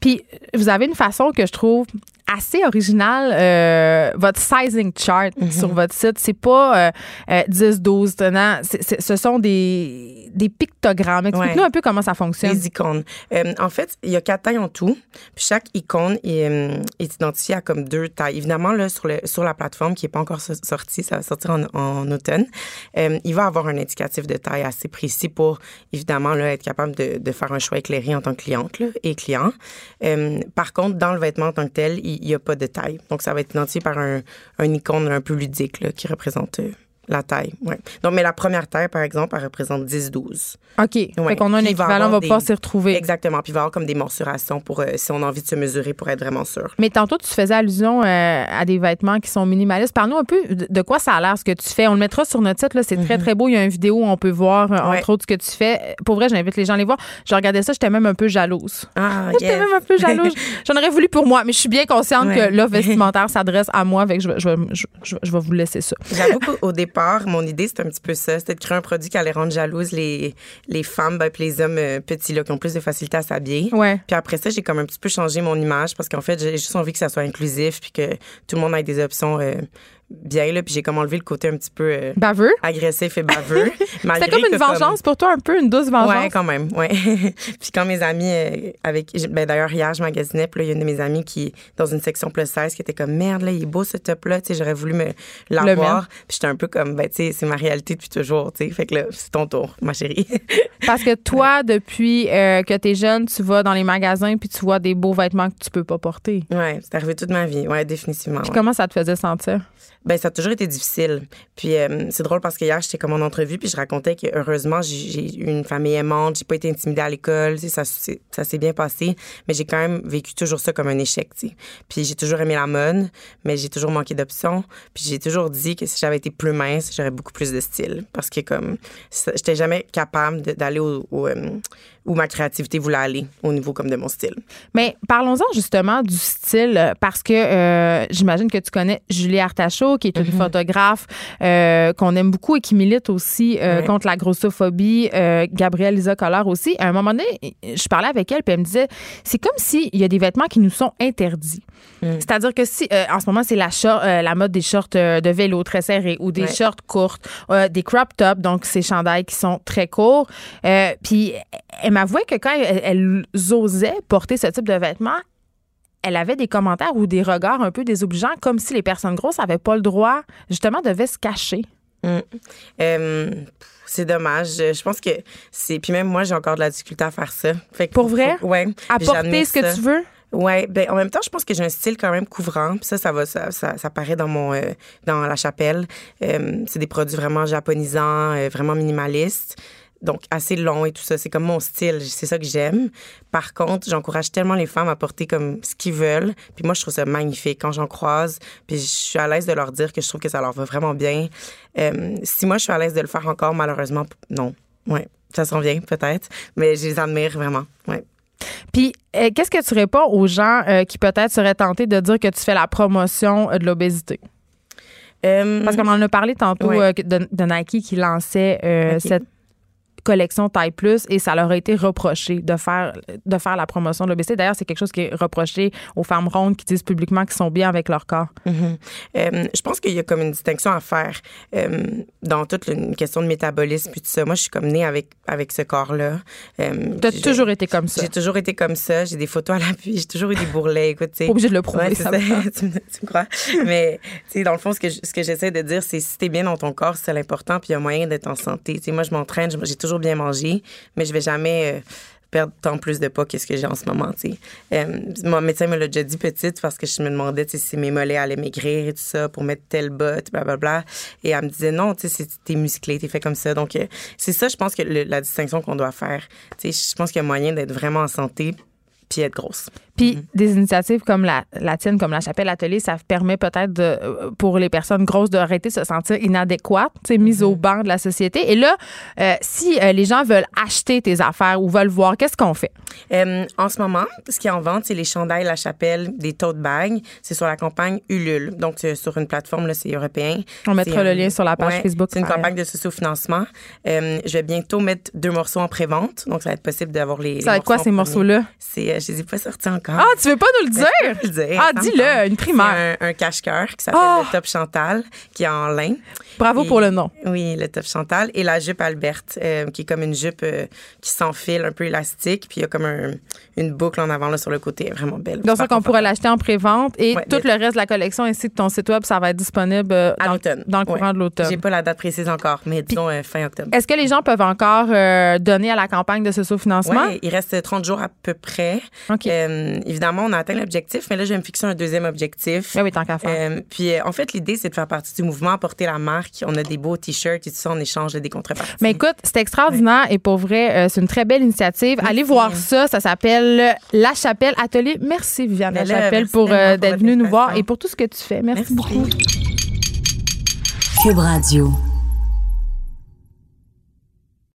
Speaker 3: Puis, vous avez une façon que je trouve assez originale. euh, votre sizing chart
Speaker 8: Mhm.
Speaker 3: sur votre site, c'est pas euh, euh, 10, 12 tenants. Ce sont des, des pictogrammes. Explique-nous
Speaker 8: Ouais.
Speaker 3: un peu comment ça fonctionne.
Speaker 8: Les icônes. Euh, en fait, il y a quatre tailles en tout. Puis chaque icône est, euh, est identifiée à comme deux tailles. Évidemment, là, sur, le, sur la plateforme qui n'est pas encore so- sortie, ça va sortir en, en automne, euh, il va avoir un indicatif de taille assez précis pour, évidemment, là, être capable de, de faire un choix éclairé en tant que cliente là, et client. Euh, par contre, dans le vêtement en tant que tel, il n'y a pas de taille. Donc, ça va être identifié par un, icône un peu ludique qui représente euh, la taille. Donc, mais la première taille, par exemple, elle représente 10-12.
Speaker 3: OK. Fait
Speaker 8: Ouais.
Speaker 3: qu'on a un équivalent, on va pouvoir
Speaker 8: des-
Speaker 3: s'y retrouver.
Speaker 8: Exactement. Puis il va y avoir comme des mensurations pour euh, si on a envie de se mesurer pour être vraiment sûr.
Speaker 3: Mais tantôt, tu faisais allusion euh, à des vêtements qui sont minimalistes. Parle-nous un peu de, quoi ça a l'air, ce que tu fais. On le mettra sur notre site. là. C'est très, très beau. Il y a une vidéo où on peut voir, euh,
Speaker 8: Mhm. Ouais.
Speaker 3: entre autres, ce que tu fais. Pour vrai, j'invite les gens à les voir. Je regardais ça, j'étais même un peu jalouse.
Speaker 8: Ah,
Speaker 3: J'étais
Speaker 8: yes.
Speaker 3: même un peu jalouse. J'en aurais voulu pour moi, mais je suis bien consciente
Speaker 8: Ouais.
Speaker 3: que l'offre vestimentaire s'adresse à moi. Fait que je, vais- je, je- vais vous laisser ça.
Speaker 8: J'avoue qu'au au mon idée, c'était un petit peu ça. C'était de créer un produit qui allait rendre jalouses les, les femmes ben, puis les hommes euh, petits là, qui ont plus de facilité à s'habiller.
Speaker 3: Ouais.
Speaker 8: Puis après ça, j'ai comme un petit peu changé mon image parce qu'en fait, j'ai juste envie que ça soit inclusif puis que tout le monde ait des options euh, bien, là. Puis j'ai comme enlevé le côté un petit peu euh,
Speaker 3: Baveux?
Speaker 8: agressif et baveux.
Speaker 3: C'était comme une vengeance pour toi, un peu, une douce vengeance?
Speaker 8: Ouais, quand même, ouais. puis quand mes amis, euh, avec, ben d'ailleurs hier je magasinais, puis il y a une de mes amies qui dans une section plus 16 qui était comme merde là, il est beau ce top là, tu sais, j'aurais voulu me l'avoir. Puis j'étais un peu comme ben tu sais, c'est ma réalité depuis toujours, tu sais, fait que là c'est ton tour, ma chérie.
Speaker 3: Parce que toi, depuis euh, que tu es jeune, tu vas dans les magasins puis tu vois des beaux vêtements que tu peux pas porter.
Speaker 8: ouais, c'est arrivé toute ma vie, ouais, définitivement.
Speaker 3: Puis
Speaker 8: ouais.
Speaker 3: comment ça te faisait sentir?
Speaker 8: Ben ça a toujours été difficile. Puis euh, c'est drôle parce que hier j'étais comme en entrevue puis je racontais que heureusement j'ai eu une famille aimante, j'ai pas été intimidée à l'école, ça ça s'est bien passé, mais j'ai quand même vécu toujours ça comme un échec, tu sais. Puis j'ai toujours aimé la mode, mais j'ai toujours manqué d'options. Puis j'ai toujours dit que si j'avais été plus mince, j'aurais beaucoup plus de style parce que comme j'étais jamais capable d'aller au, au, euh, où ma créativité voulait aller au niveau comme de mon style.
Speaker 3: Mais parlons-en justement du style, euh, parce que euh, j'imagine que tu connais Julie Artachot, qui est une photographe euh, qu'on aime beaucoup et qui milite aussi euh,
Speaker 8: Ouais.
Speaker 3: contre la grossophobie. Gabrielle Lisa Collard aussi. À un moment donné, je parlais avec elle, puis elle me disait, c'est comme s'il y a des vêtements qui nous sont interdits. C'est-à-dire que si, en ce moment, c'est la, mode des shorts de vélo très serrés ou des
Speaker 8: Ouais.
Speaker 3: shorts courtes, des crop tops, donc ces chandails qui sont très courts. Puis elle m'avouait que quand elle, elle osait porter ce type de vêtements, elle avait des commentaires ou des regards un peu désobligeants, comme si les personnes grosses n'avaient pas le droit, justement, devaient se cacher.
Speaker 8: Mm. Euh, c'est dommage. Je pense que c'est. Puis même moi, j'ai encore de la difficulté à faire ça. Fait que
Speaker 3: Pour vrai?
Speaker 8: Ouais.
Speaker 3: À porter ce que
Speaker 8: ça.
Speaker 3: tu veux?
Speaker 8: Ouais, ben en même temps, je pense que j'ai un style quand même couvrant. Puis ça, ça va, ça, ça, ça paraît dans mon, euh, dans la chapelle. Euh, c'est des produits vraiment japonisants, euh, vraiment minimalistes. Donc, assez long et tout ça. C'est comme mon style. C'est ça que j'aime. Par contre, j'encourage tellement les femmes à porter comme ce qu'ils veulent. Puis moi, je trouve ça magnifique quand j'en croise. Puis je suis à l'aise de leur dire que je trouve que ça leur va vraiment bien. Euh, si moi, je suis à l'aise de le faire encore, malheureusement, non. Ouais. Ça s'en vient, peut-être. Mais je les admire vraiment. Ouais.
Speaker 3: Puis, euh, qu'est-ce que tu réponds aux gens euh, qui peut-être seraient tentés de dire que tu fais la promotion de l'obésité? Parce qu'on en a parlé tantôt
Speaker 8: Ouais.
Speaker 3: de, de Nike qui lançait cette collection taille plus et ça leur a été reproché de faire de faire la promotion de l'obésité. D'ailleurs, c'est quelque chose qui est reproché aux femmes rondes qui disent publiquement qu'ils sont bien avec leur corps.
Speaker 8: Mhm. Euh, je pense qu'il y a comme une distinction à faire euh, dans toute une question de métabolisme puis tout ça. Moi, je suis comme née avec avec ce corps-là. Euh,
Speaker 3: Tu as
Speaker 8: j'ai-
Speaker 3: toujours été comme ça.
Speaker 8: J'ai toujours été comme ça. J'ai des photos à l'appui. J'ai toujours eu des bourrelets. Écoute, tu sais.
Speaker 3: Pas obligé de le prouver,
Speaker 8: Ouais,
Speaker 3: ça
Speaker 8: tu, me, tu crois? Mais, dans le fond, ce que, ce que j'essaie de dire, c'est si t'es bien dans ton corps, c'est l'important, puis il y a moyen d'être en santé. Tu sais, moi, je m'entraîne, j'ai toujours bien mangé, mais je vais jamais euh, perdre tant plus de poids que ce que j'ai en ce moment. Euh, mon médecin me l'a déjà dit petite parce que je me demandais, si mes mollets allaient maigrir et tout ça pour mettre telle botte, blablabla. Et elle me disait, non, tu sais, t'es musclé, t'es fait comme ça. Donc, euh, c'est ça, je pense que la distinction qu'on doit faire. Je pense qu'il y a moyen d'être vraiment en santé puis être grosse.
Speaker 3: Puis des initiatives comme la, la tienne, comme la Chapelle Atelier, ça permet peut-être de, euh, pour les personnes grosses d'arrêter de se sentir inadéquates, sais, mises au banc de la société. Et là, euh, si euh, les gens veulent acheter tes affaires ou veulent voir, qu'est-ce qu'on fait?
Speaker 8: Euh, en ce moment, ce qui est en vente, c'est les chandails La Chapelle, des tote bags. C'est sur la campagne Ulule. Donc, c'est sur une plateforme, là, c'est européen.
Speaker 3: On mettra le lien sur la page
Speaker 8: ouais,
Speaker 3: Facebook.
Speaker 8: C'est une campagne de socio-financement. Je vais bientôt mettre deux morceaux en pré-vente. Donc, ça va être possible d'avoir les.
Speaker 3: Ça va être quoi ces morceaux-là?
Speaker 8: C'est, je les ai pas sortis encore.
Speaker 3: Ah, tu veux pas nous le
Speaker 8: Mais
Speaker 3: dire?
Speaker 8: je peux le dire,
Speaker 3: Ah, dis-le, une primaire.
Speaker 8: Un, un cache-cœur qui s'appelle
Speaker 3: Ah!
Speaker 8: le Top Chantal, qui est en lin.
Speaker 3: Bravo
Speaker 8: Et-
Speaker 3: pour le nom.
Speaker 8: Oui, le top Chantal. Et la jupe Alberte, euh, qui est comme une jupe euh, qui s'enfile un peu élastique. Puis il y a comme un- une boucle en avant là, sur le côté. Vraiment belle.
Speaker 3: Donc, ça qu'on pourrait l'acheter en pré-vente et
Speaker 8: Ouais,
Speaker 3: tout le reste de la collection ainsi que ton site web, ça va être disponible euh,
Speaker 8: À
Speaker 3: dans,
Speaker 8: l'automne.
Speaker 3: dans le courant
Speaker 8: Ouais.
Speaker 3: de l'automne.
Speaker 8: J'ai pas la date précise encore, mais disons fin octobre.
Speaker 3: Est-ce que les gens peuvent encore donner à la campagne de socio-financement?
Speaker 8: Ouais, il reste 30 jours à peu près. Euh, évidemment, on a atteint l'objectif, mais là, je vais me fixer un deuxième objectif.
Speaker 3: Ben oui, tant qu'à faire.
Speaker 8: Euh, puis, euh, en fait, l'idée, c'est de faire partie du mouvement, porter la marque. On a des beaux t-shirts et tout ça en échange de des contreparties.
Speaker 3: Mais écoute, c'est extraordinaire et pour vrai, euh, c'est une très belle initiative. Allez voir ça. Ça s'appelle La Chapelle Atelier. Merci, Viviane
Speaker 8: là,
Speaker 3: La Chapelle, pour euh, d'être venue nous voir et pour tout ce que tu fais. Merci,
Speaker 8: Merci.
Speaker 3: beaucoup.
Speaker 1: Cube Radio.